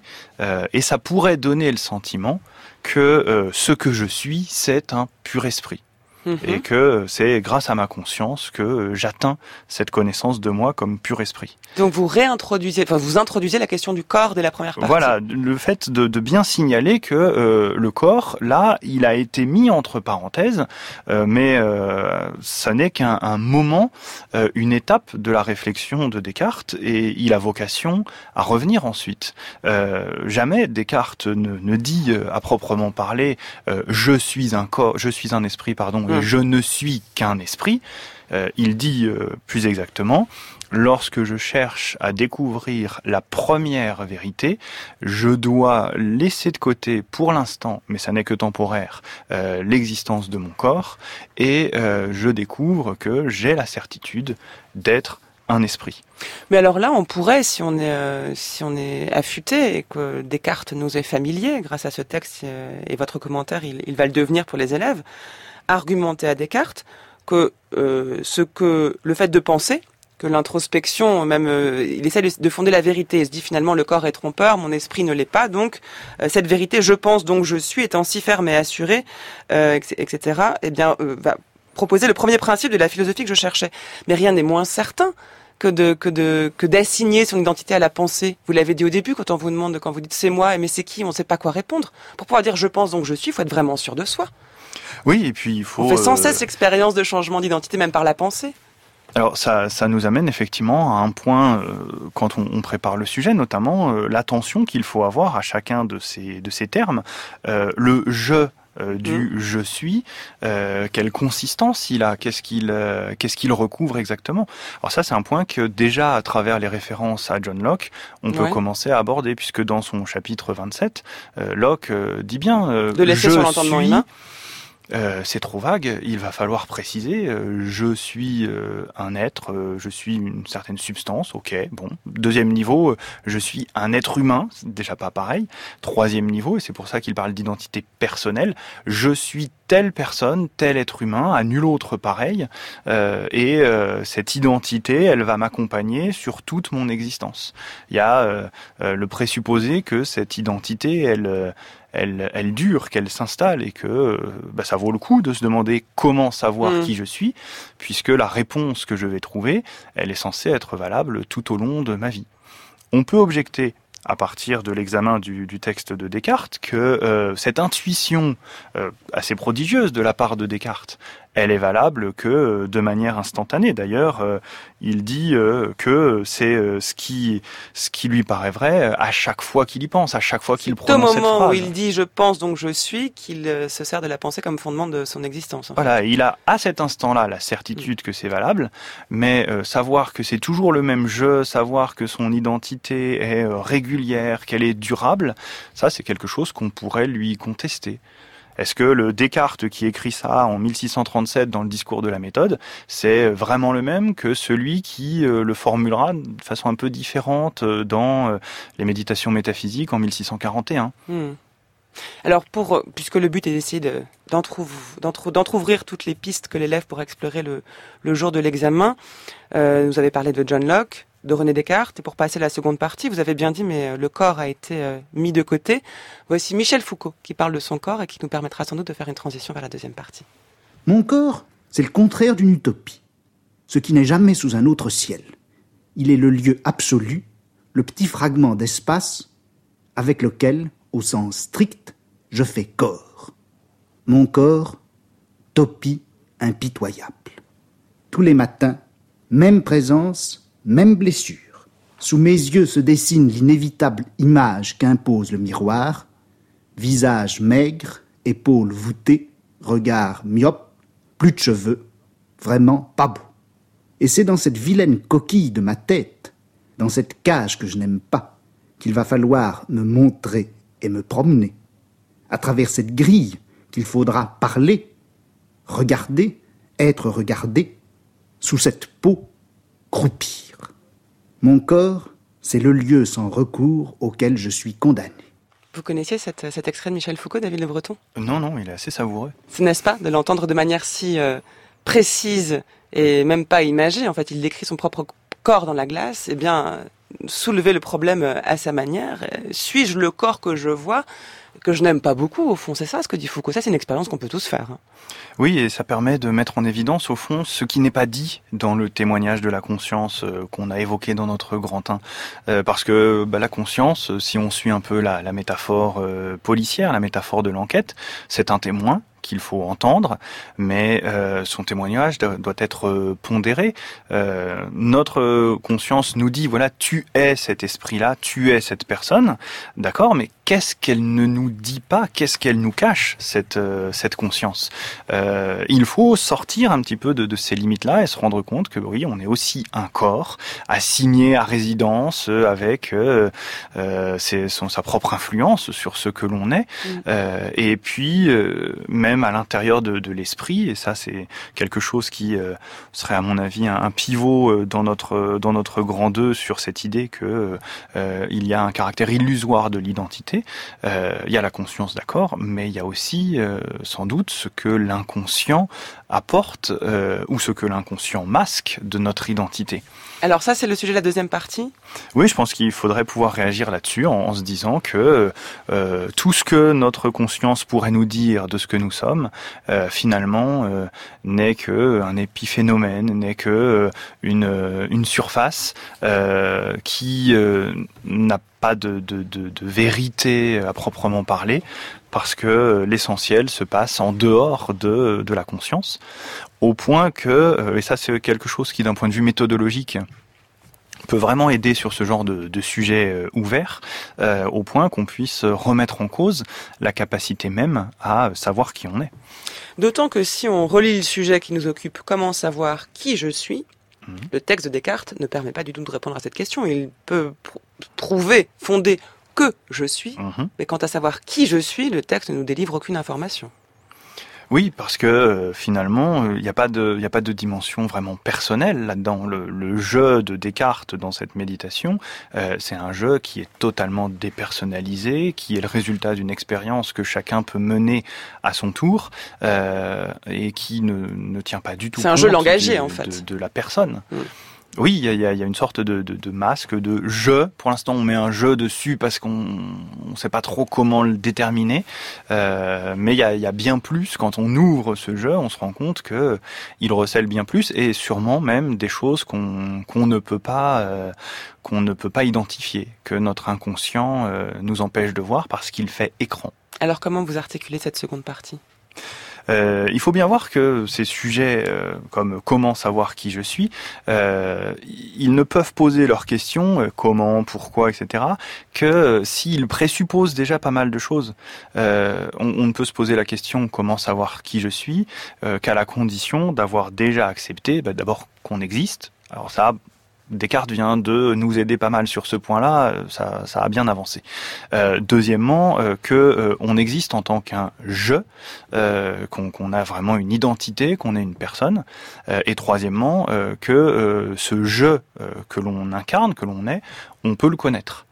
Speaker 3: et ça pourrait donner le sentiment que ce que je suis, c'est un pur esprit. Mhm. et que c'est grâce à ma conscience que j'atteins cette connaissance de moi comme pur esprit.
Speaker 2: Donc vous réintroduisez, enfin vous introduisez la question du corps dès la première partie.
Speaker 3: Voilà, le fait de, de bien signaler que euh, le corps, là, il a été mis entre parenthèses, euh, mais euh, ça n'est qu'un moment, euh, une étape de la réflexion de Descartes, et il a vocation à revenir ensuite. Jamais Descartes ne, ne dit à proprement parler, je suis un corps, je suis un esprit, pardon, Hum. je ne suis qu'un esprit. Euh, il dit euh, plus exactement, lorsque je cherche à découvrir la première vérité, je dois laisser de côté pour l'instant, mais ça n'est que temporaire, euh, l'existence de mon corps, et je découvre que j'ai la certitude d'être un esprit.
Speaker 2: Mais alors là, on pourrait, si on est, si on est affûté et que Descartes nous est familier grâce à ce texte et votre commentaire, il, il va le devenir pour les élèves, argumenter à Descartes que euh, ce que le fait de penser, que l'introspection, même, euh, il essaie de, fonder la vérité. Il se dit finalement le corps est trompeur, mon esprit ne l'est pas. Donc euh, cette vérité, je pense, donc je suis, étant si ferme et assuré, etc. Eh bien, va proposer le premier principe de la philosophie que je cherchais. Mais rien n'est moins certain que de que de que d'assigner son identité à la pensée. Vous l'avez dit au début quand on vous demande quand vous dites c'est moi mais c'est qui, on ne sait pas quoi répondre. Pour pouvoir dire je pense donc je suis, il faut être vraiment sûr de soi.
Speaker 3: Oui, et puis il faut.
Speaker 2: On fait sans cesse l'expérience de changement d'identité, même par la pensée.
Speaker 3: Alors ça, ça nous amène effectivement à un point euh, quand on, on, prépare le sujet, notamment euh, l'attention qu'il faut avoir à chacun de ces de ces termes. Euh, le je du mm. je suis, quelle consistance il a, qu'est-ce qu'il qu'est-ce qu'il recouvre exactement? Alors ça c'est un point que déjà à travers les références à John Locke, on peut commencer à aborder puisque dans son chapitre 27, Locke dit bien
Speaker 2: de laisser sur l'entendement humain
Speaker 3: euh, c'est trop vague, il va falloir préciser, euh, je suis euh, un être, je suis une certaine substance, ok, bon. Deuxième niveau, je suis un être humain, déjà pas pareil. Troisième niveau, et c'est pour ça qu'il parle d'identité personnelle, je suis telle personne, tel être humain, à nul autre pareil, et cette identité, elle va m'accompagner sur toute mon existence. Il y a le présupposé que cette identité, elle elle, dure, qu'elle s'installe et que bah, ça vaut le coup de se demander comment savoir mm. qui je suis, puisque la réponse que je vais trouver, elle est censée être valable tout au long de ma vie. On peut objecter à partir de l'examen du, texte de Descartes que euh, cette intuition euh, assez prodigieuse de la part de Descartes, elle est valable que euh, de manière instantanée. D'ailleurs, euh, il dit euh, que c'est ce qui ce qui lui paraît vrai à chaque fois qu'il y pense, à chaque fois qu'il prononce
Speaker 2: cette phrase.
Speaker 3: Au moment
Speaker 2: où il dit je pense donc je suis qu'il se sert de la pensée comme fondement de son existence.
Speaker 3: Voilà, il a à cet instant-là la certitude que c'est valable, mais savoir que c'est toujours le même jeu, savoir que son identité est régulière, qu'elle est durable, ça c'est quelque chose qu'on pourrait lui contester. Est-ce que le Descartes qui écrit ça en 1637 dans le discours de la méthode, c'est vraiment le même que celui qui euh, le formulera de façon un peu différente euh, dans euh, les méditations métaphysiques en 1641 hmm.
Speaker 2: Alors, pour, puisque le but est d'essayer d'entrouvrir toutes les pistes que l'élève pourra explorer le, jour de l'examen, nous avez parlé de John Locke, de René Descartes. Et pour passer la seconde partie, vous avez bien dit, mais euh, le corps a été euh, mis de côté. Voici Michel Foucault qui parle de son corps et qui nous permettra sans doute de faire une transition vers la deuxième partie.
Speaker 9: Mon corps, c'est le contraire d'une utopie, ce qui n'est jamais sous un autre ciel. Il est le lieu absolu, le petit fragment d'espace avec lequel, au sens strict, je fais corps. Mon corps, topie impitoyable. Tous les matins, même présence, même blessure. Sous mes yeux se dessine l'inévitable image qu'impose le miroir. Visage maigre, épaules voûtées, regard myope, plus de cheveux, vraiment pas beau. Et c'est dans cette vilaine coquille de ma tête, dans cette cage que je n'aime pas, qu'il va falloir me montrer et me promener. À travers cette grille qu'il faudra parler, regarder, être regardé, sous cette peau, croupir. Mon corps, c'est le lieu sans recours auquel je suis condamné.
Speaker 2: Vous connaissiez cet, cet extrait de Michel Foucault, David Le Breton?
Speaker 3: Non, non, il est assez savoureux.
Speaker 2: N'est-ce pas de l'entendre de manière si euh, précise et même pas imagée En fait, il décrit son propre corps dans la glace. Eh bien, soulever le problème à sa manière. Suis-je le corps que je vois? Que je n'aime pas beaucoup, au fond. C'est ça ce que dit Foucault. Ça, c'est une expérience qu'on peut tous faire. hein.
Speaker 3: Oui, et ça permet de mettre en évidence, au fond, ce qui n'est pas dit dans le témoignage de la conscience euh, qu'on a évoqué dans notre grand 1. Euh, parce que bah, la conscience, euh, si on suit un peu la, métaphore policière, la métaphore de l'enquête, c'est un témoin qu'il faut entendre, mais son témoignage doit être pondéré. Notre conscience nous dit, voilà, tu es cet esprit-là, tu es cette personne, d'accord, mais qu'est-ce qu'elle ne nous dit pas, qu'est-ce qu'elle nous cache, cette, euh, cette conscience Euh, Il faut sortir un petit peu de, de ces limites-là et se rendre compte que oui, on est aussi un corps assigné à résidence euh, avec euh, euh, ses- son, sa propre influence sur ce que l'on est. Euh, et puis euh, même à l'intérieur de, de l'esprit, et ça c'est quelque chose qui euh, serait à mon avis un, un pivot dans notre dans notre grand 2 sur cette idée que euh, il y a un caractère illusoire de l'identité. Euh, il y a la conscience, d'accord, mais il y a aussi euh, sans doute ce que l'inconscient apporte euh, ou ce que l'inconscient masque de notre identité.
Speaker 2: Alors ça, c'est le sujet de la deuxième partie.
Speaker 3: Oui, je pense qu'il faudrait pouvoir réagir là-dessus en, se disant que euh, tout ce que notre conscience pourrait nous dire de ce que nous sommes, euh, finalement, euh, n'est que un épiphénomène, n'est que une, une surface qui n'a pas de, vérité à proprement parler, parce que l'essentiel se passe en dehors de, de la conscience, au point que, euh, et ça c'est quelque chose qui d'un point de vue méthodologique peut vraiment aider sur ce genre de, de sujet euh, ouvert, euh, au point qu'on puisse remettre en cause la capacité même à savoir qui on est.
Speaker 2: D'autant que si on relit le sujet qui nous occupe, comment savoir qui je suis,
Speaker 3: Mhm.
Speaker 2: le texte de Descartes ne permet pas du tout de répondre à cette question. Il peut pr- trouver, fonder que je suis,
Speaker 3: Mhm.
Speaker 2: mais quant à savoir qui je suis, le texte ne nous délivre aucune information.
Speaker 3: Oui, parce que euh, finalement, il n'y a pas de, il a pas de dimension vraiment personnelle là-dedans. Le, le jeu de Descartes dans cette méditation, euh, c'est un jeu qui est totalement dépersonnalisé, qui est le résultat d'une expérience que chacun peut mener à son tour euh, et qui ne, ne tient pas du tout.
Speaker 2: C'est un jeu langagé,
Speaker 3: de-
Speaker 2: en fait.
Speaker 3: de, de la personne.
Speaker 2: Mm.
Speaker 3: Oui, il y a, une sorte de, masque, de jeu. Pour l'instant, on met un jeu dessus parce qu'on ne sait pas trop comment le déterminer. Euh, mais il y a, bien plus. Quand on ouvre ce jeu, on se rend compte que il recèle bien plus et sûrement même des choses qu'on qu'on ne peut pas euh, qu'on ne peut pas identifier, que notre inconscient euh, nous empêche de voir parce qu'il fait écran.
Speaker 2: Alors comment vous articulez cette seconde partie?
Speaker 3: Euh, il faut bien voir que ces sujets euh, comme comment savoir qui je suis, euh, ils ne peuvent poser leurs questions, euh, comment, pourquoi, etc., que s'ils présupposent déjà pas mal de choses. On, ne peut se poser la question comment savoir qui je suis qu'à la condition d'avoir déjà accepté bah, d'abord qu'on existe. Alors ça, Descartes vient de nous aider pas mal sur ce point-là, euh, ça, a bien avancé. Euh, deuxièmement, euh, que euh, on existe en tant qu'un je, qu'on a vraiment une identité, qu'on est une personne. Et troisièmement, que ce je que l'on incarne, que l'on est, on peut le connaître.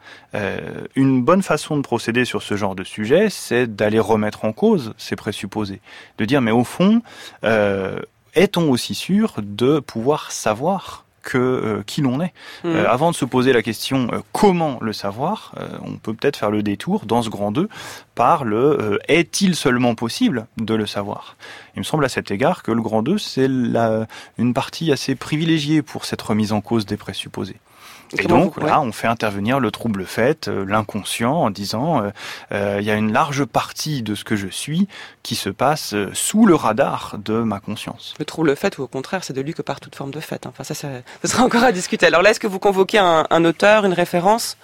Speaker 3: Une bonne façon de procéder sur ce genre de sujet, c'est d'aller remettre en cause ces présupposés, de dire mais au fond, est-on aussi sûr de pouvoir savoir que euh, qui l'on est. Euh, Avant de se poser la question euh, comment le savoir, on peut peut-être faire le détour dans ce grand 2 par le est-il seulement possible de le savoir? Il me semble à cet égard que le grand 2 c'est une partie assez privilégiée pour cette remise en cause des présupposés. Et
Speaker 2: Comment
Speaker 3: donc
Speaker 2: vous-
Speaker 3: là, on fait intervenir le trouble fait, euh, l'inconscient, en disant euh, euh, il y a une large partie de ce que je suis qui se passe sous le radar de ma conscience.
Speaker 2: Le trouble fait ou au contraire, c'est de lui que part toute forme de fait. Enfin, ça, ça, sera encore à discuter. Alors là, est-ce que vous convoquez un, un auteur, une référence?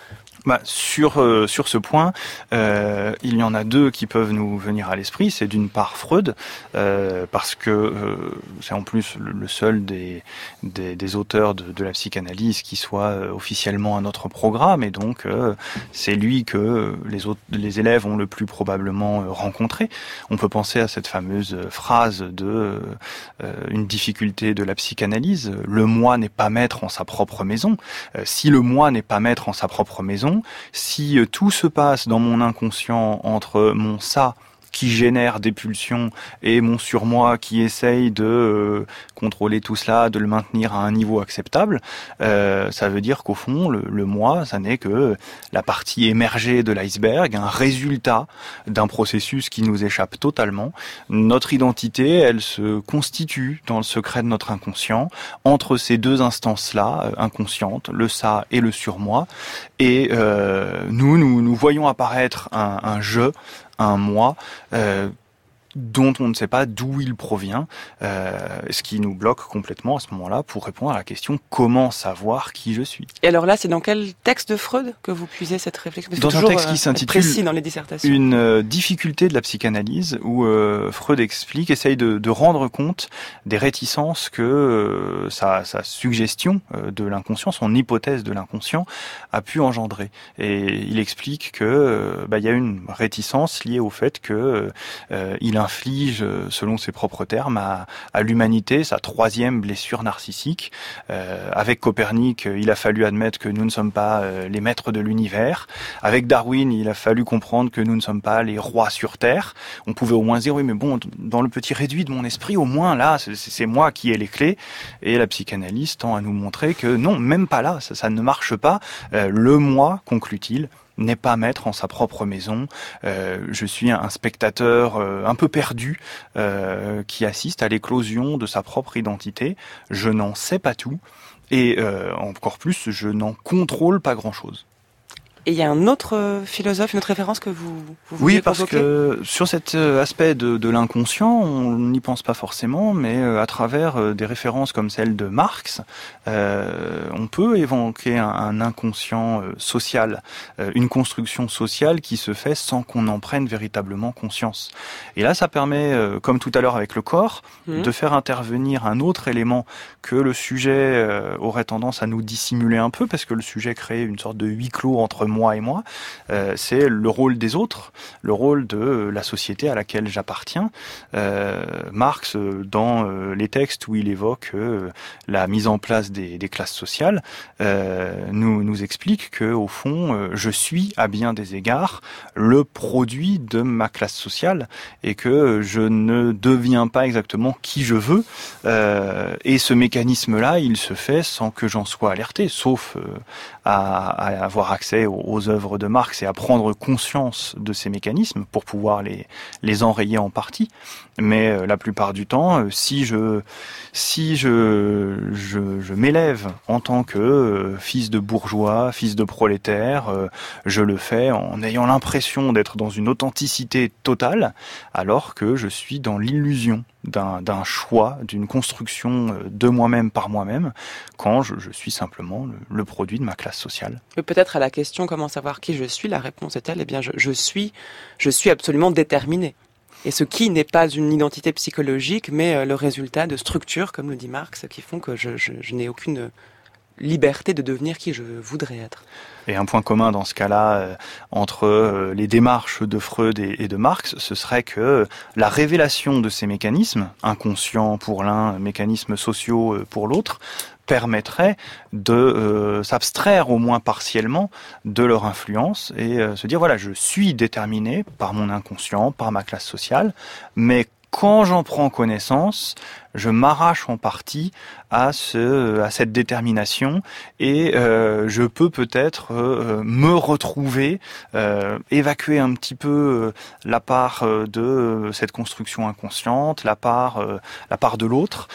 Speaker 3: Bah, sur euh, sur ce point, euh, il y en a deux qui peuvent nous venir à l'esprit. C'est d'une part Freud, euh, parce que euh, c'est en plus le, seul des, des, des auteurs de, de, la psychanalyse qui soit euh, officiellement à notre programme, et donc c'est lui que les autres les élèves ont le plus probablement rencontré. On peut penser à cette fameuse phrase de une difficulté de la psychanalyse le moi n'est pas maître en sa propre maison. si le moi n'est pas maître en sa propre maison si euh, tout se passe dans mon inconscient entre mon ça qui génère des pulsions et mon surmoi qui essaye de euh, contrôler tout cela, de le maintenir à un niveau acceptable, euh, ça veut dire qu'au fond, le, le, moi, ça n'est que la partie émergée de l'iceberg, un résultat d'un processus qui nous échappe totalement. Notre identité, elle se constitue dans le secret de notre inconscient, entre ces deux instances-là, euh, inconscientes, le ça et le surmoi, et euh, nous, nous, nous voyons apparaître un, un je, un moi euh, dont on ne sait pas d'où il provient, euh, ce qui nous bloque complètement à ce moment-là pour répondre à la question comment savoir qui je suis?
Speaker 2: Et alors là, c'est dans quel texte de Freud que vous puisez cette réflexion?
Speaker 3: Dans un texte qui euh, s'intitule
Speaker 2: dans les dissertations.
Speaker 3: Une euh, difficulté de la psychanalyse où euh, Freud explique, essaye de, de, rendre compte des réticences que euh, sa, sa, suggestion de l'inconscient, son hypothèse de l'inconscient a pu engendrer. Et il explique que bah, il y a une réticence liée au fait que il inflige, euh, selon ses propres termes, à, l'humanité sa troisième blessure narcissique. Euh, avec Copernic, il a fallu admettre que nous ne sommes pas euh, les maîtres de l'univers. Avec Darwin, il a fallu comprendre que nous ne sommes pas les rois sur Terre. On pouvait au moins dire, oui, mais bon, dans le petit réduit de mon esprit, au moins là, c'est moi qui ai les clés. Et la psychanalyse tend à nous montrer que non, même pas là, ça, ne marche pas. Euh, le moi, conclut-il, n'est pas maître en sa propre maison. Euh, je suis un spectateur euh, un peu perdu euh, qui assiste à l'éclosion de sa propre identité. Je n'en sais pas tout et encore plus, je n'en contrôle pas grand-chose.
Speaker 2: Et il y a un autre euh, philosophe, une autre référence que vous, vous
Speaker 3: Oui, parce que sur cet euh, aspect de, de l'inconscient, on n'y pense pas forcément, mais euh, à travers des références comme celle de Marx, euh, on peut évoquer un, un inconscient social, une construction sociale qui se fait sans qu'on en prenne véritablement conscience. Et là, ça permet, comme tout à l'heure avec le corps, mmh. de faire intervenir un autre élément que le sujet aurait tendance à nous dissimuler un peu, parce que le sujet crée une sorte de huis clos entre moi et moi, euh, c'est le rôle des autres, le rôle de la société à laquelle j'appartiens. Euh, Marx, dans euh, les textes où il évoque la mise en place des, classes sociales, nous, explique que au fond, je suis à bien des égards le produit de ma classe sociale et que je ne deviens pas exactement qui je veux. et ce mécanisme-là, il se fait sans que j'en sois alerté, sauf à, à avoir accès aux, aux, œuvres de Marx et à prendre conscience de ces mécanismes pour pouvoir les, les enrayer en partie. Mais euh, la plupart du temps, euh, si je, si je, je, je m'élève en tant que euh, fils de bourgeois, fils de prolétaire, je le fais en ayant l'impression d'être dans une authenticité totale, alors que je suis dans l'illusion d'un choix, d'une construction euh, de moi-même par moi-même, quand je, suis simplement le, produit de ma classe sociale.
Speaker 2: Peut-être à la question comment savoir qui je suis, la réponse est-elle, eh bien je, suis, je suis absolument déterminé. Et ce qui n'est pas une identité psychologique, mais euh, le résultat de structures, comme le dit Marx, qui font que je n'ai aucune liberté de devenir qui je voudrais être.
Speaker 3: Et un point commun dans ce cas-là euh, entre euh, les démarches de Freud et, de Marx, ce serait que la révélation de ces mécanismes, inconscients pour l'un, mécanismes sociaux euh, pour l'autre, permettrait de euh, s'abstraire au moins partiellement de leur influence et euh, se dire voilà je suis déterminé par mon inconscient, par ma classe sociale, mais quand j'en prends connaissance, je m'arrache en partie à ce à cette détermination et euh, je peux peut-être euh, me retrouver euh, évacuer un petit peu la part de cette construction inconsciente la part la part de l'autre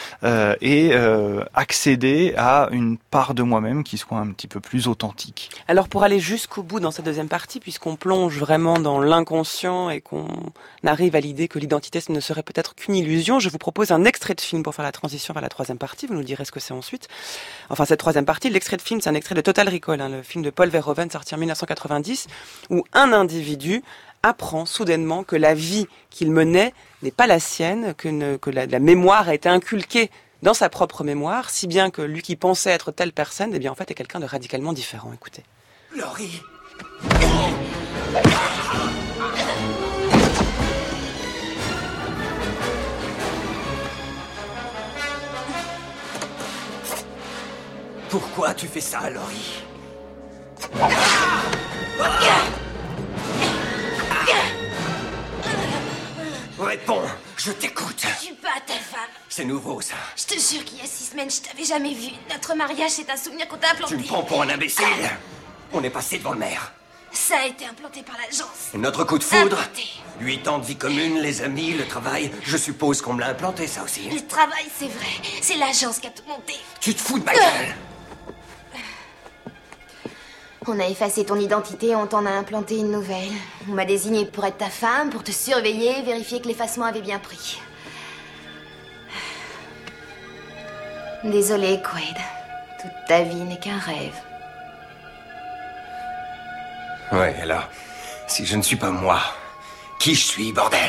Speaker 3: et accéder à une part de moi-même qui soit un petit peu plus authentique.
Speaker 2: Alors pour aller jusqu'au bout dans cette deuxième partie puisqu'on plonge vraiment dans l'inconscient et qu'on arrive à l'idée que l'identité ne serait peut-être qu'une illusion, je vous propose un extrait de film pour faire la transition vers la troisième partie. Vous nous direz ce que c'est ensuite. Enfin, cette troisième partie, l'extrait de film, c'est un extrait de Total Recall, hein, le film de Paul Verhoeven sorti en 1990, où un individu apprend soudainement que la vie qu'il menait n'est pas la sienne, que, la, mémoire a été inculquée dans sa propre mémoire, si bien que lui qui pensait être telle personne, eh bien en fait est quelqu'un de radicalement différent. Écoutez.
Speaker 6: Pourquoi tu fais ça, Laurie Réponds, je t'écoute.
Speaker 10: Je suis pas ta femme.
Speaker 6: C'est nouveau, ça.
Speaker 10: Je te jure qu'il y a six semaines, je t'avais jamais vu. Notre mariage, c'est un souvenir qu'on t'a implanté.
Speaker 6: Tu me prends pour un imbécile On est passé devant le maire.
Speaker 10: Ça a été implanté par l'agence.
Speaker 6: Notre coup de foudre
Speaker 10: Implanté.
Speaker 6: Huit ans de vie commune, les amis, le travail. Je suppose qu'on me l'a implanté, ça aussi.
Speaker 10: Le travail, c'est vrai. C'est l'agence qui a tout monté.
Speaker 6: Tu te fous de ma gueule
Speaker 10: On a effacé ton identité et on t'en a implanté une nouvelle. On m'a désigné pour être ta femme, pour te surveiller, vérifier que l'effacement avait bien pris. Désolé, Quaid. Toute ta vie n'est qu'un rêve.
Speaker 6: Ouais, alors, si je ne suis pas moi, qui je suis, bordel?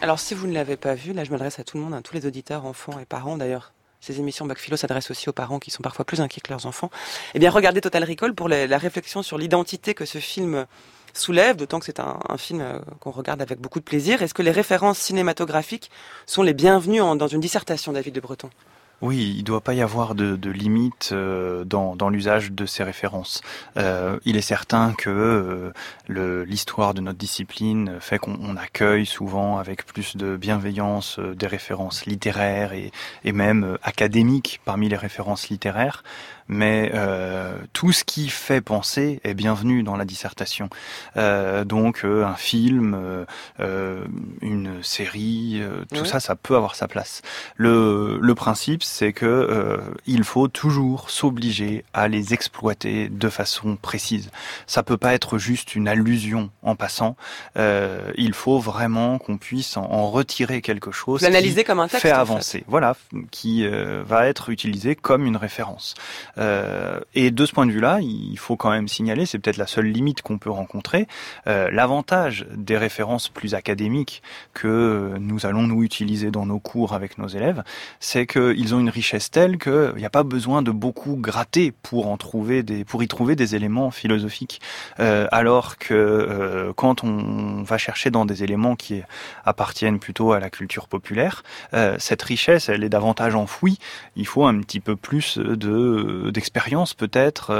Speaker 2: Alors, si vous ne l'avez pas vu, là, je m'adresse à tout le monde, à tous les auditeurs, enfants et parents d'ailleurs. Ces émissions Backphilo s'adressent aussi aux parents qui sont parfois plus inquiets que leurs enfants. Eh bien, regardez Total Recall pour la, réflexion sur l'identité que ce film soulève, d'autant que c'est un, film euh, qu'on regarde avec beaucoup de plaisir. Est-ce que les références cinématographiques sont les bienvenues en, dans une dissertation, David de Breton?
Speaker 3: Oui, il ne doit pas y avoir de, de limite euh, dans, dans l'usage de ces références. Euh, il est certain que euh, l'histoire de notre discipline fait qu'on accueille souvent avec plus de bienveillance euh, des références littéraires et, et même académiques parmi les références littéraires mais euh, tout ce qui fait penser est bienvenu dans la dissertation. Euh, donc euh, un film, une série, tout oui. ça, ça peut avoir sa place. Le, le principe, c'est que il faut toujours s'obliger à les exploiter de façon précise. Ça peut pas être juste une allusion en passant. il faut vraiment qu'on puisse en, en, retirer quelque chose.
Speaker 2: L'analyser comme un texte.
Speaker 3: Fait avancer. En fait. Voilà, qui va être utilisé comme une référence. Euh, et de ce point de vue-là, il faut quand même signaler, c'est peut-être la seule limite qu'on peut rencontrer, euh, l'avantage des références plus académiques que nous allons nous utiliser dans nos cours avec nos élèves, c'est qu'ils ont une richesse telle qu'il n'y a pas besoin de beaucoup gratter pour en trouver des, pour y trouver des éléments philosophiques, euh, alors que euh, quand on va chercher dans des éléments qui appartiennent plutôt à la culture populaire, euh, cette richesse, elle est davantage enfouie. Il faut un petit peu plus de d'expérience peut-être,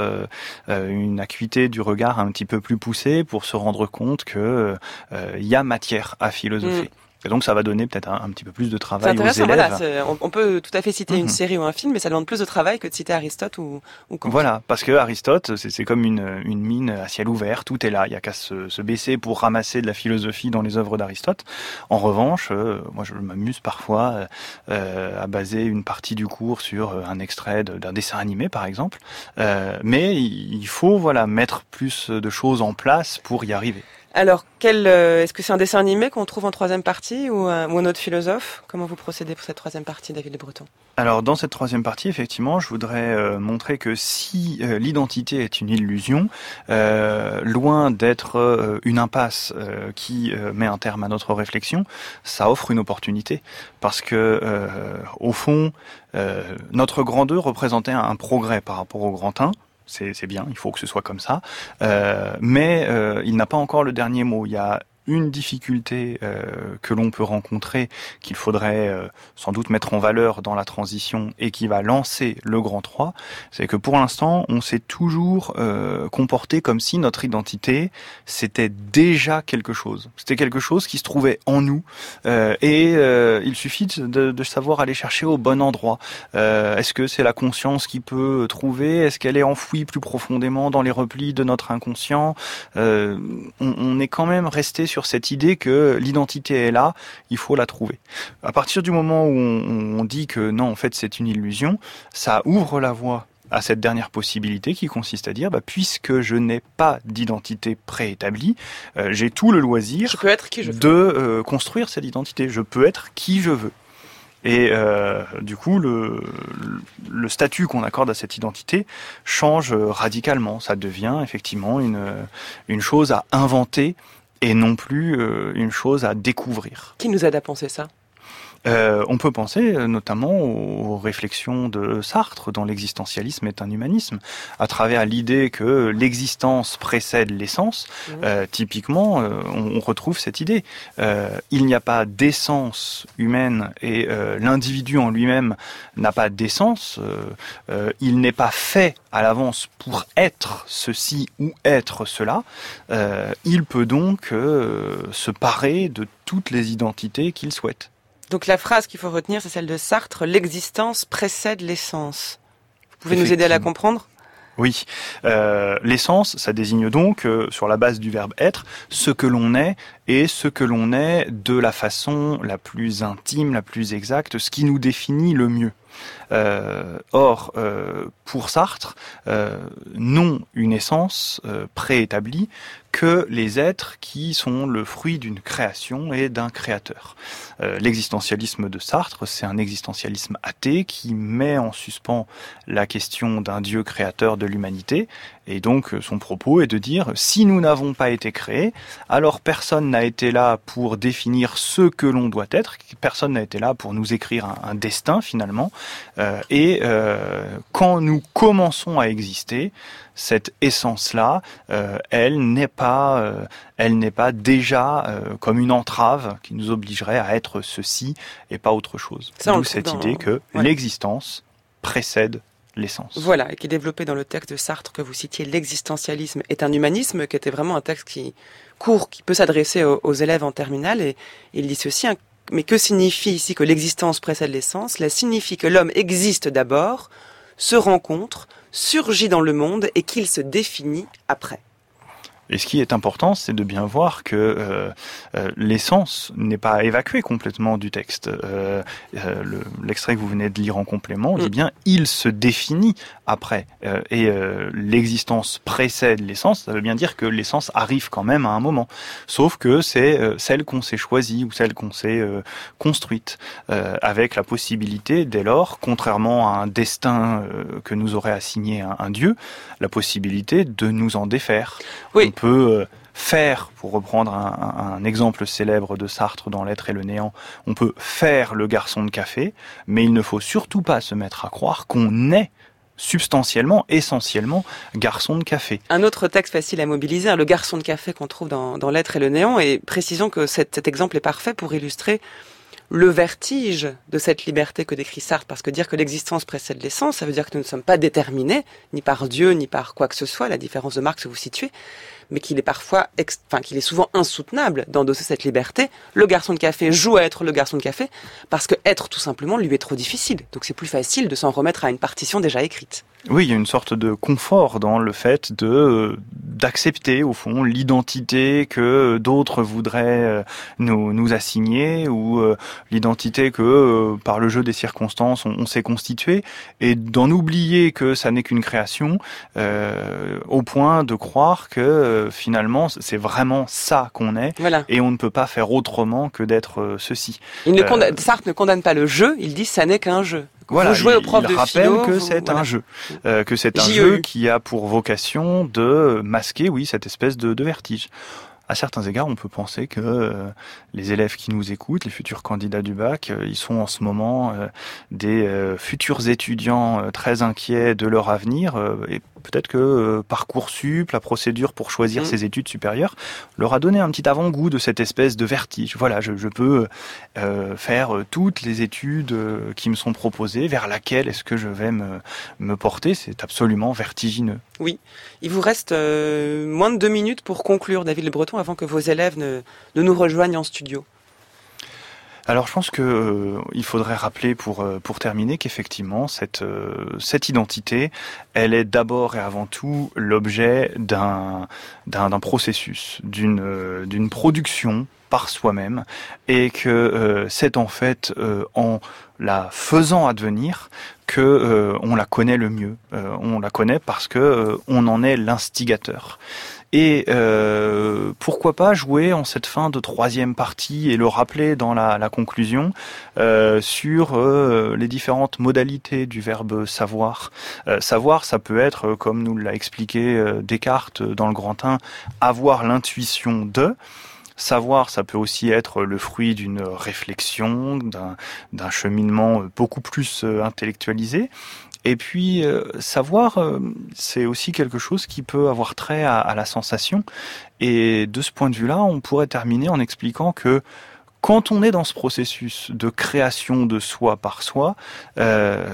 Speaker 3: euh, une acuité du regard un petit peu plus poussée pour se rendre compte que euh, il y a matière à philosopher. Mmh. Et donc ça va donner peut-être un, un, petit peu plus de travail aux élèves.
Speaker 2: Voilà, on, on, peut tout à fait citer une série ou un film, mais ça demande plus de travail que de citer Aristote ou, ou Kant.
Speaker 3: Voilà, parce que Aristote, c'est comme une, une, mine à ciel ouvert, tout est là, il y a qu'à se, se, baisser pour ramasser de la philosophie dans les œuvres d'Aristote. En revanche, euh, moi je m'amuse parfois euh, à baser une partie du cours sur euh, un extrait d'un dessin animé, par exemple, euh, mais il faut voilà mettre plus de choses en place pour y arriver.
Speaker 2: Alors, quel, euh, est-ce que c'est un dessin animé qu'on trouve en troisième partie ou un, autre philosophe? Comment vous procédez pour cette troisième partie, David de Breton?
Speaker 3: Alors, dans cette troisième partie, effectivement, je voudrais euh, montrer que si euh, l'identité est une illusion, euh, loin d'être une impasse qui met un terme à notre réflexion, ça offre une opportunité. Parce que, au fond, notre grand 2 représentait un progrès par rapport au grand 1 c'est bien, il faut que ce soit comme ça. Euh, mais euh, il n'a pas encore le dernier mot. Il y a une difficulté euh, que l'on peut rencontrer, qu'il faudrait euh, sans doute mettre en valeur dans la transition et qui va lancer le Grand 3, c'est que pour l'instant, on s'est toujours euh, comporté comme si notre identité, c'était déjà quelque chose. C'était quelque chose qui se trouvait en nous euh, et euh, il suffit de, de, savoir aller chercher au bon endroit. Est-ce que c'est la conscience qui peut trouver? Est-ce qu'elle est enfouie plus profondément dans les replis de notre inconscient? On, on est quand même resté cette idée que l'identité est là, il faut la trouver. À partir du moment où on, on dit que non, en fait, c'est une illusion, ça ouvre la voie à cette dernière possibilité qui consiste à dire bah, puisque je n'ai pas d'identité préétablie, euh, j'ai tout le loisir
Speaker 2: je peux être qui je
Speaker 3: de euh, construire cette identité. Je peux être qui je veux. Et euh, du coup, le, le statut qu'on accorde à cette identité change radicalement. Ça devient effectivement une, une chose à inventer et non plus euh, une chose à découvrir.
Speaker 2: Qui nous aide à penser ça?
Speaker 3: Euh, on peut penser euh, notamment aux réflexions de Sartre dans l'existentialisme est un humanisme, à travers l'idée que l'existence précède l'essence. Mmh. Euh, typiquement, euh, on, on, retrouve cette idée. Euh, il n'y a pas d'essence humaine et l'individu en lui-même n'a pas d'essence. il n'est pas fait à l'avance pour être ceci ou être cela. il peut donc se parer de toutes les identités qu'il souhaite.
Speaker 2: Donc la phrase qu'il faut retenir, c'est celle de Sartre, l'existence précède l'essence. Vous pouvez nous aider à la comprendre?
Speaker 3: Oui, euh, l'essence, ça désigne donc, euh, sur la base du verbe être, ce que l'on est et ce que l'on est de la façon la plus intime, la plus exacte, ce qui nous définit le mieux. Euh, or, euh, pour Sartre, euh, non une essence préétablie que les êtres qui sont le fruit d'une création et d'un créateur. Euh, l'existentialisme de Sartre, c'est un existentialisme athée qui met en suspens la question d'un Dieu créateur de l'humanité. Et donc son propos est de dire, si nous n'avons pas été créés, alors personne n'a été là pour définir ce que l'on doit être, personne n'a été là pour nous écrire un destin finalement. Euh, et euh, quand nous commençons à exister, cette essence-là, euh, elle n'est pas, euh, elle n'est pas déjà euh, comme une entrave qui nous obligerait à être ceci et pas autre chose. D'où cette dans... idée que ouais. l'existence précède l'essence.
Speaker 2: Voilà, et qui est développé dans le texte de Sartre que vous citiez, l'existentialisme est un humanisme, qui était vraiment un texte qui court, qui peut s'adresser aux, aux, élèves en terminale, et, il dit ceci, mais que signifie ici que l'existence précède l'essence Cela signifie que l'homme existe d'abord, se rencontre, surgit dans le monde et qu'il se définit après.
Speaker 3: Et ce qui est important, c'est de bien voir que euh, euh, l'essence n'est pas évacuée complètement du texte. Euh, euh L'extrait que vous venez de lire en complément dit mm. bien il se définit après. Euh, et l'existence précède l'essence, ça veut bien dire que l'essence arrive quand même à un moment. Sauf que c'est celle qu'on s'est choisie ou celle qu'on s'est construite, avec la possibilité dès lors, contrairement à un destin que nous aurait assigné un, un dieu, la possibilité de nous en défaire.
Speaker 2: Oui
Speaker 3: peut euh, faire, pour reprendre un, exemple célèbre de Sartre dans L'être et le néant, on peut faire le garçon de café, mais il ne faut surtout pas se mettre à croire qu'on est substantiellement, essentiellement, garçon de café.
Speaker 2: Un autre texte facile à mobiliser, hein, le garçon de café qu'on trouve dans, L'être et le néant, et précisons que cet, cet exemple est parfait pour illustrer le vertige de cette liberté que décrit Sartre, parce que dire que l'existence précède l'essence, ça veut dire que nous ne sommes pas déterminés, ni par Dieu, ni par quoi que ce soit, la différence de Marx vous situez, mais qu'il est parfois, enfin, qu'il est souvent insoutenable d'endosser cette liberté. Le garçon de café joue à être le garçon de café, parce que être tout simplement lui est trop difficile. Donc c'est plus facile de s'en remettre à une partition déjà écrite.
Speaker 3: Oui, il y a une sorte de confort dans le fait de euh, d'accepter au fond l'identité que d'autres voudraient euh, nous, nous assigner ou euh, l'identité que par le jeu des circonstances on, s'est constitué et d'en oublier que ça n'est qu'une création au point de croire que finalement c'est vraiment ça qu'on est
Speaker 2: voilà.
Speaker 3: et on ne peut pas faire autrement que d'être ceci.
Speaker 2: Il ne condamne, Sartre ne condamne pas le jeu, il dit ça n'est qu'un jeu.
Speaker 3: Voilà,
Speaker 2: vous jouez au prof
Speaker 3: il
Speaker 2: de
Speaker 3: rappelle
Speaker 2: philo,
Speaker 3: que c'est
Speaker 2: voilà.
Speaker 3: un jeu, euh, que c'est un
Speaker 2: JEU.
Speaker 3: qui a pour vocation de masquer, oui, cette espèce de, de vertige. À certains égards, on peut penser que euh, les élèves qui nous écoutent, les futurs candidats du bac, euh, ils sont en ce moment euh, des euh, futurs étudiants euh, très inquiets de leur avenir euh, et peut-être que euh, Parcoursup, la procédure pour choisir
Speaker 2: Mm.
Speaker 3: ses études supérieures, leur a donné un petit avant-goût de cette espèce de vertige. Voilà, je, je peux euh, faire euh, toutes les études qui me sont proposées, vers laquelle est-ce que je vais me, me porter, c'est absolument vertigineux.
Speaker 2: Oui. Il vous reste euh, moins de deux minutes pour conclure, David Le Breton, avant que vos élèves ne, ne nous rejoignent en studio.
Speaker 3: Alors je pense que euh, il faudrait rappeler pour euh, pour terminer qu'effectivement cette euh, cette identité, elle est d'abord et avant tout l'objet d'un d'un processus, d'une euh, d'une production par soi-même et que euh, c'est en fait euh, en la faisant advenir que euh, on la connaît le mieux. Euh, on la connaît parce que euh, on en est l'instigateur. Et euh, pourquoi pas jouer en cette fin de troisième partie et le rappeler dans la, conclusion euh, sur euh, les différentes modalités du verbe savoir. Savoir, ça peut être, comme nous l'a expliqué Descartes dans le Grand 1, avoir l'intuition de. Savoir, ça peut aussi être le fruit d'une réflexion, d'un cheminement beaucoup plus intellectualisé. Et puis, euh, savoir, euh, c'est aussi quelque chose qui peut avoir trait à, la sensation. Et de ce point de vue-là, on pourrait terminer en expliquant que quand on est dans ce processus de création de soi par soi, euh,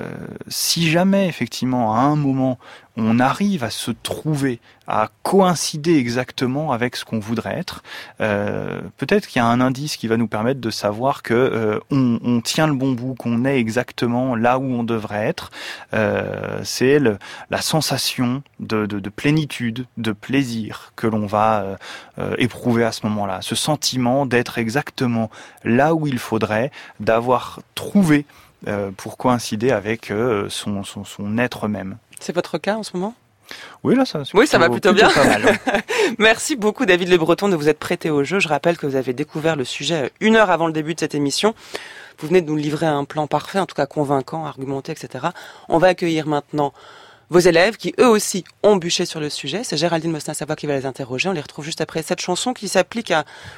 Speaker 3: si jamais effectivement à un moment on arrive à se trouver, à coïncider exactement avec ce qu'on voudrait être, euh, peut-être qu'il y a un indice qui va nous permettre de savoir que euh, on, tient le bon bout, qu'on est exactement là où on devrait être. Euh, c'est la sensation de, de, de, plénitude, de plaisir que l'on va éprouver à ce moment-là, ce sentiment d'être exactement là où il faudrait, d'avoir trouvé pour coïncider avec son être même.
Speaker 2: C'est votre cas en ce moment?
Speaker 3: Oui, là, ça,
Speaker 2: oui, ça va plutôt, plutôt bien. Hein. Merci beaucoup, David Le Breton, de vous être prêté au jeu. Je rappelle que vous avez découvert le sujet une heure avant le début de cette émission. Vous venez de nous livrer un plan parfait, en tout cas convaincant, argumenté, etc. On va accueillir maintenant vos élèves qui eux aussi ont bûché sur le sujet. C'est Géraldine Mostin-Savoie qui va les interroger. On les retrouve juste après cette chanson qui s'applique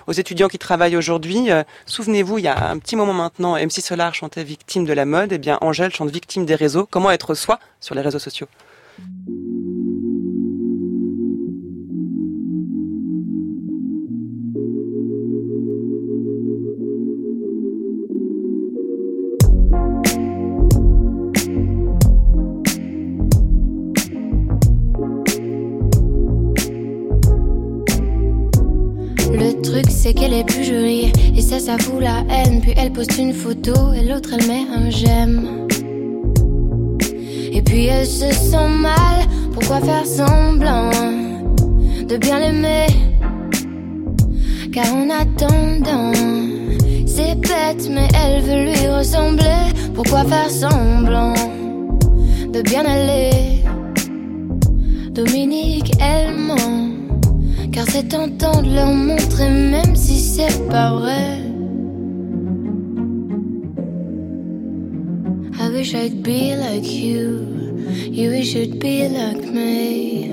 Speaker 2: aux étudiants qui travaillent aujourd'hui. Euh, Souvenez-vous, il y a un petit moment maintenant, MC Solar chantait victime de la mode. Eh bien, Angèle chante victime des réseaux. Comment être soi sur les réseaux sociaux?
Speaker 11: C'est qu'elle est plus jolie. Et ça, ça fout la haine. Puis elle poste une photo et l'autre elle met un j'aime. Et puis elle se sent mal. Pourquoi faire semblant De bien l'aimer? Car en attendant C'est bête mais elle veut lui ressembler. Pourquoi faire semblant De bien aller? Dominique elle ment car c'est tentant de leur montrer même si c'est pas vrai. I wish I'd be like you. You wish you'd be like me.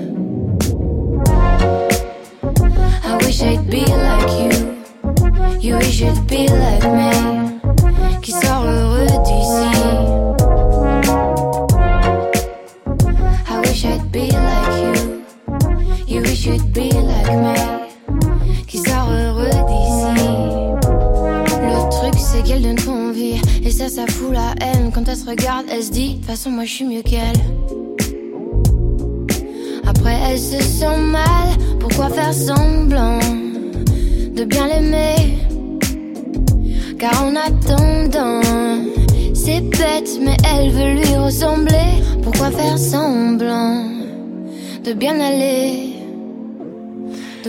Speaker 11: I wish I'd be like you. You wish you'd be like me. Qui sort ça fout la haine. Quand elle se regarde elle se dit De toute façon moi je suis mieux qu'elle. Après elle se sent mal. Pourquoi faire semblant De bien l'aimer? Car en attendant C'est bête mais elle veut lui ressembler. Pourquoi faire semblant De bien aller?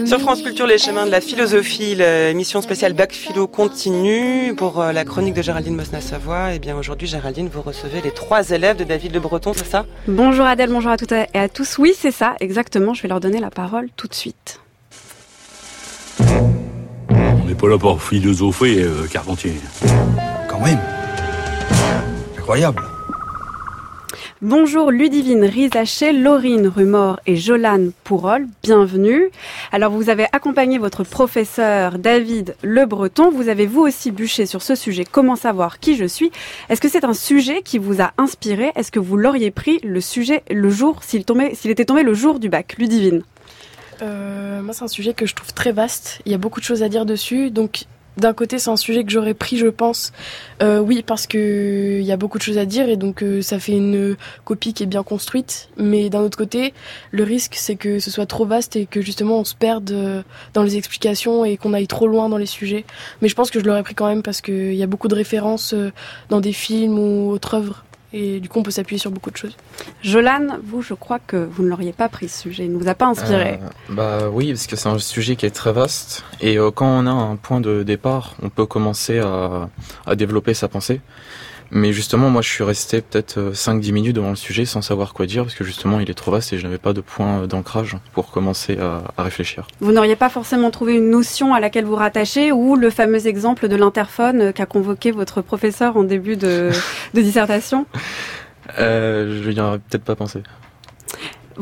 Speaker 2: Sur France Culture, les chemins de la philosophie, l'émission spéciale Bac Philo continue pour la chronique de Géraldine Mosna-Savoie. Et bien aujourd'hui, Géraldine, vous recevez les trois élèves de David Le Breton, c'est ça?
Speaker 12: Bonjour Adèle, bonjour à toutes et à tous. Oui, c'est ça, exactement. Je vais leur donner la parole tout de suite.
Speaker 13: On n'est pas là pour philosopher, euh, Carpentier.
Speaker 14: Quand même. Incroyable.
Speaker 12: Bonjour Ludivine Rizaché, Laurine Rumor et Jolane Pourol, bienvenue. Alors vous avez accompagné votre professeur David Le Breton, vous avez vous aussi bûché sur ce sujet, comment savoir qui je suis? Est-ce que c'est un sujet qui vous a inspiré? Est-ce que vous l'auriez pris le sujet le jour, s'il tombait, s'il était tombé le jour du bac? Ludivine.
Speaker 15: Euh, Moi c'est un sujet que je trouve très vaste, il y a beaucoup de choses à dire dessus, donc d'un côté, c'est un sujet que j'aurais pris, je pense. Euh, oui, parce que il y a beaucoup de choses à dire et donc euh, ça fait une copie qui est bien construite. Mais d'un autre côté, le risque, c'est que ce soit trop vaste et que justement on se perde euh, dans les explications et qu'on aille trop loin dans les sujets. Mais je pense que je l'aurais pris quand même parce qu'il y a beaucoup de références dans des films ou autres œuvres. Et du coup, on peut s'appuyer sur beaucoup de choses.
Speaker 12: Jolane, vous, je crois que vous ne l'auriez pas pris ce sujet, il ne vous a pas inspiré.
Speaker 16: Euh, bah oui, parce que c'est un sujet qui est très vaste. Et euh, quand on a un point de départ, on peut commencer à, à développer sa pensée. Mais justement, moi, je suis resté peut-être 5-10 minutes devant le sujet sans savoir quoi dire, parce que justement, il est trop vaste et je n'avais pas de point d'ancrage pour commencer à, à, réfléchir.
Speaker 12: Vous n'auriez pas forcément trouvé une notion à laquelle vous rattachez, ou le fameux exemple de l'interphone qu'a convoqué votre professeur en début de, de dissertation?
Speaker 16: Euh, Je n'y aurais peut-être pas pensé.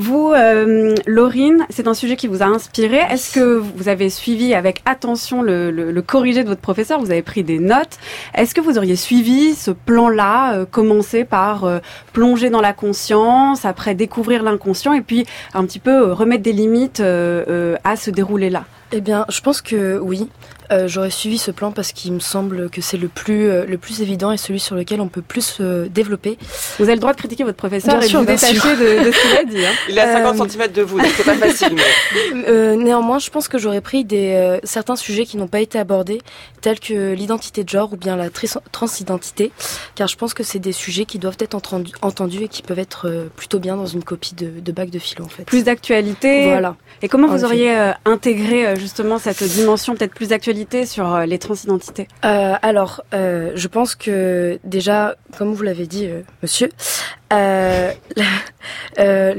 Speaker 12: Vous, euh, Laurine, c'est un sujet qui vous a inspiré. Est-ce que vous avez suivi avec attention le, le, le, corrigé de votre professeur? Vous avez pris des notes. Est-ce que vous auriez suivi ce plan-là, euh, commencer par euh, plonger dans la conscience, après découvrir l'inconscient, et puis un petit peu euh, remettre des limites euh, à ce déroulé-là?
Speaker 15: Eh bien, je pense que oui. Euh, J'aurais suivi ce plan parce qu'il me semble que c'est le plus euh, le plus évident et celui sur lequel on peut plus euh, développer.
Speaker 12: Vous avez le droit de critiquer votre professeur
Speaker 15: bien
Speaker 12: et
Speaker 15: sûr,
Speaker 12: de vous détacher de, de, ce qu'il a dit. Hein.
Speaker 2: Il est à 50 cm de vous, donc c'est pas facile.
Speaker 15: Mais... néanmoins, je pense que j'aurais pris des certains sujets qui n'ont pas été abordés, tels que l'identité de genre ou bien la transidentité, car je pense que c'est des sujets qui doivent être entendus, entendus et qui peuvent être plutôt bien dans une copie de, de bac de philo en fait.
Speaker 12: Plus d'actualité.
Speaker 15: Voilà.
Speaker 12: Et comment vous auriez intégré justement cette dimension peut-être plus d'actualité sur euh, les transidentités
Speaker 15: euh, Alors, euh, je pense que déjà, comme vous l'avez dit, monsieur, le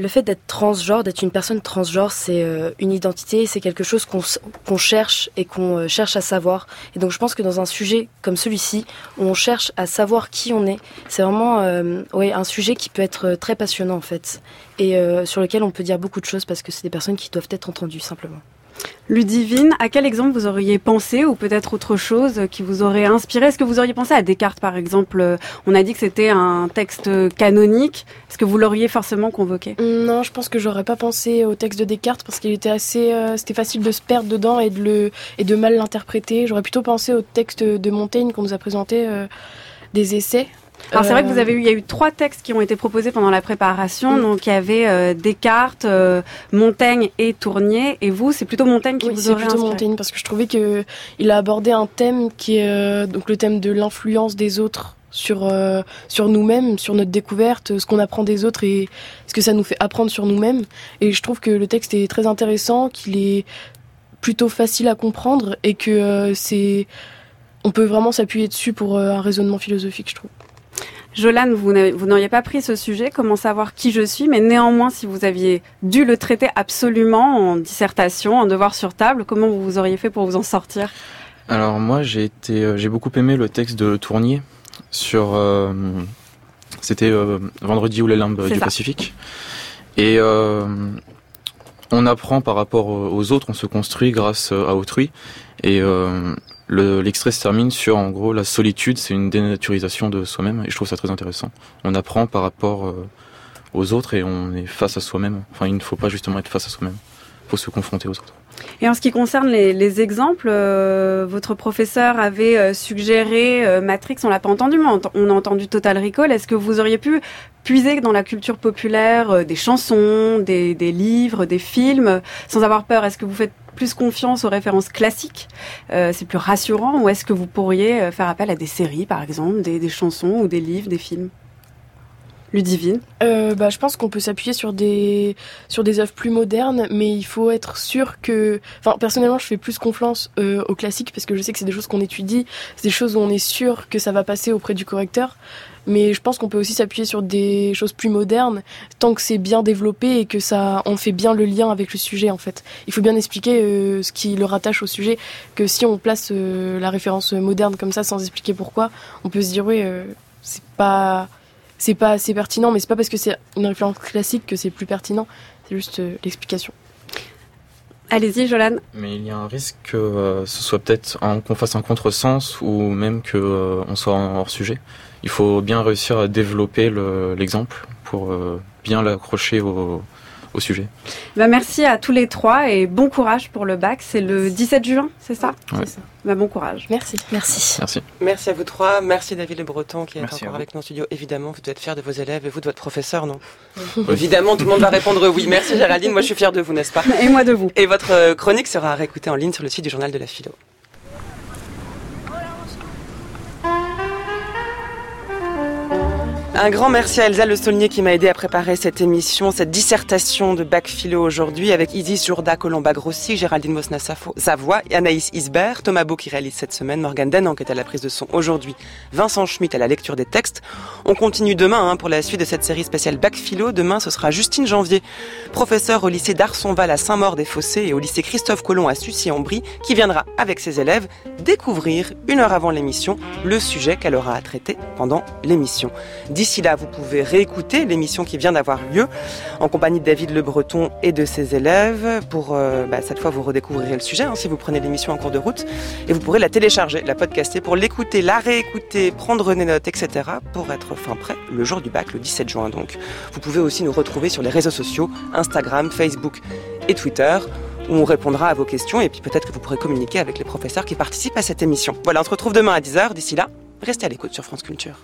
Speaker 15: fait d'être transgenre, d'être une personne transgenre, c'est une identité, c'est quelque chose qu'on cherche et qu'on cherche à savoir. Et donc, je pense que dans un sujet comme celui-ci, on cherche à savoir qui on est, c'est vraiment ouais, un sujet qui peut être très passionnant en fait, et sur lequel on peut dire beaucoup de choses parce que c'est des personnes qui doivent être entendues simplement.
Speaker 12: Ludivine, à quel exemple vous auriez pensé ou peut-être autre chose qui vous aurait inspiré? Est-ce que vous auriez pensé à Descartes par exemple? On a dit que c'était un texte canonique. Est-ce que vous l'auriez forcément convoqué?
Speaker 15: Non, je pense que j'aurais pas pensé au texte de Descartes parce qu'il était assez, euh, c'était facile de se perdre dedans et de le et de mal l'interpréter. J'aurais plutôt pensé au texte de Montaigne qu'on nous a présenté euh, des essais.
Speaker 12: Alors c'est vrai que vous avez eu, il y a eu trois textes qui ont été proposés pendant la préparation.
Speaker 15: Mm.
Speaker 12: Donc il y avait euh, Descartes, euh, Montaigne et Tournier. Et vous, c'est plutôt Montaigne qui
Speaker 15: oui,
Speaker 12: vous
Speaker 15: c'est
Speaker 12: aurait
Speaker 15: plutôt
Speaker 12: inspiré.
Speaker 15: Montaigne parce que je trouvais que il a abordé un thème qui est euh, donc le thème de l'influence des autres sur euh, sur nous-mêmes, sur notre découverte, ce qu'on apprend des autres et ce que ça nous fait apprendre sur nous-mêmes. Et je trouve que le texte est très intéressant, qu'il est plutôt facile à comprendre et que euh, c'est on peut vraiment s'appuyer dessus pour euh, un raisonnement philosophique, je trouve.
Speaker 12: Jolan, vous n'auriez pas pris ce sujet, comment savoir qui je suis, mais néanmoins, si vous aviez dû le traiter absolument en dissertation, en devoir sur table, comment vous auriez fait pour vous en sortir?
Speaker 16: Alors moi, j'ai été, euh, j'ai beaucoup aimé le texte de Tournier sur, euh, c'était euh, vendredi ou les limbes du
Speaker 12: ça.
Speaker 16: Pacifique, et euh, on apprend par rapport aux autres, on se construit grâce à autrui, et le- l'extrait se termine sur en gros la solitude, c'est une dénaturisation de soi-même, et je trouve ça très intéressant. On apprend par rapport euh, aux autres et on est face à soi-même. Enfin, il ne faut pas justement être face à soi-même, il faut se confronter aux autres.
Speaker 12: Et en ce qui concerne les, les exemples, euh, votre professeur avait euh, suggéré euh, Matrix, on l'a pas entendu, mais on, a entendu Total Recall. Est-ce que vous auriez pu puiser dans la culture populaire des chansons, des, livres, des films, sans avoir peur? Est-ce que vous faites plus confiance aux références classiques? C'est plus rassurant Ou est-ce que vous pourriez faire appel à des séries, par exemple, des chansons ou des livres, des films? Ludivine
Speaker 15: Euh, bah, je pense qu'on peut s'appuyer sur des sur des œuvres plus modernes, mais il faut être sûr que. Enfin, personnellement, je fais plus confiance euh, aux classiques parce que je sais que c'est des choses qu'on étudie, c'est des choses où on est sûr que ça va passer auprès du correcteur. Mais je pense qu'on peut aussi s'appuyer sur des choses plus modernes tant que c'est bien développé et que ça on fait bien le lien avec le sujet en fait. Il faut bien expliquer euh, ce qui le rattache au sujet. Que si on place euh, la référence moderne comme ça sans expliquer pourquoi, on peut se dire oui, euh, c'est pas c'est pas assez pertinent, mais c'est pas parce que c'est une référence classique que c'est plus pertinent. C'est juste euh, l'explication.
Speaker 12: Allez-y, Jolan.
Speaker 16: Mais il y a un risque que euh, ce soit peut-être un- qu'on fasse un contresens ou même que euh, on soit hors sujet. Il faut bien réussir à développer le- l'exemple pour euh, bien l'accrocher au, au sujet.
Speaker 12: Bah, merci à tous les trois et bon courage pour le bac. C'est le 17 juin, c'est ça?
Speaker 16: Ouais.
Speaker 12: Bah, bon courage.
Speaker 15: Merci. Merci.
Speaker 16: Merci.
Speaker 2: Merci à vous trois. Merci David Le Breton qui est
Speaker 3: Merci
Speaker 2: encore avec nous en studio. Évidemment, vous devez être fiers de vos élèves et vous de votre professeur, non?
Speaker 16: Oui.
Speaker 2: Évidemment, tout le monde va répondre oui. Merci Géraldine, moi je suis fière de vous, n'est-ce pas?
Speaker 12: Et moi de vous.
Speaker 2: Et votre euh, chronique sera réécoutée en ligne sur le site du journal de la philo. Un grand merci à Elsa Le Saulnier qui m'a aidé à préparer cette émission, cette dissertation de bac philo aujourd'hui avec Isis Jourda Colomba Grossi, Géraldine Mosna Savoie, Anaïs Isbert, Thomas Beau qui réalise cette semaine, Morgan Denan qui est à la prise de son aujourd'hui, Vincent Schmitt à la lecture des textes. On continue demain hein, pour la suite de cette série spéciale bac philo. Demain ce sera Justine Janvier, professeure au lycée d'Arsonval à Saint-Maur-des-Fossés et au lycée Christophe Colomb à Sucy-en-Brie qui viendra avec ses élèves découvrir une heure avant l'émission le sujet qu'elle aura à traiter pendant l'émission. D'ici là, vous pouvez réécouter l'émission qui vient d'avoir lieu en compagnie de David Le Breton et de ses élèves. Pour euh, bah, cette fois, vous redécouvrirez le sujet hein, si vous prenez l'émission en cours de route et vous pourrez la télécharger, la podcaster pour l'écouter, la réécouter, prendre des notes, etc. pour être fin prêt le jour du bac, le 17 juin donc. Vous pouvez aussi nous retrouver sur les réseaux sociaux, Instagram, Facebook et Twitter où on répondra à vos questions et puis peut-être que vous pourrez communiquer avec les professeurs qui participent à cette émission. Voilà, on se retrouve demain à 10h. D'ici là, restez à l'écoute sur France Culture.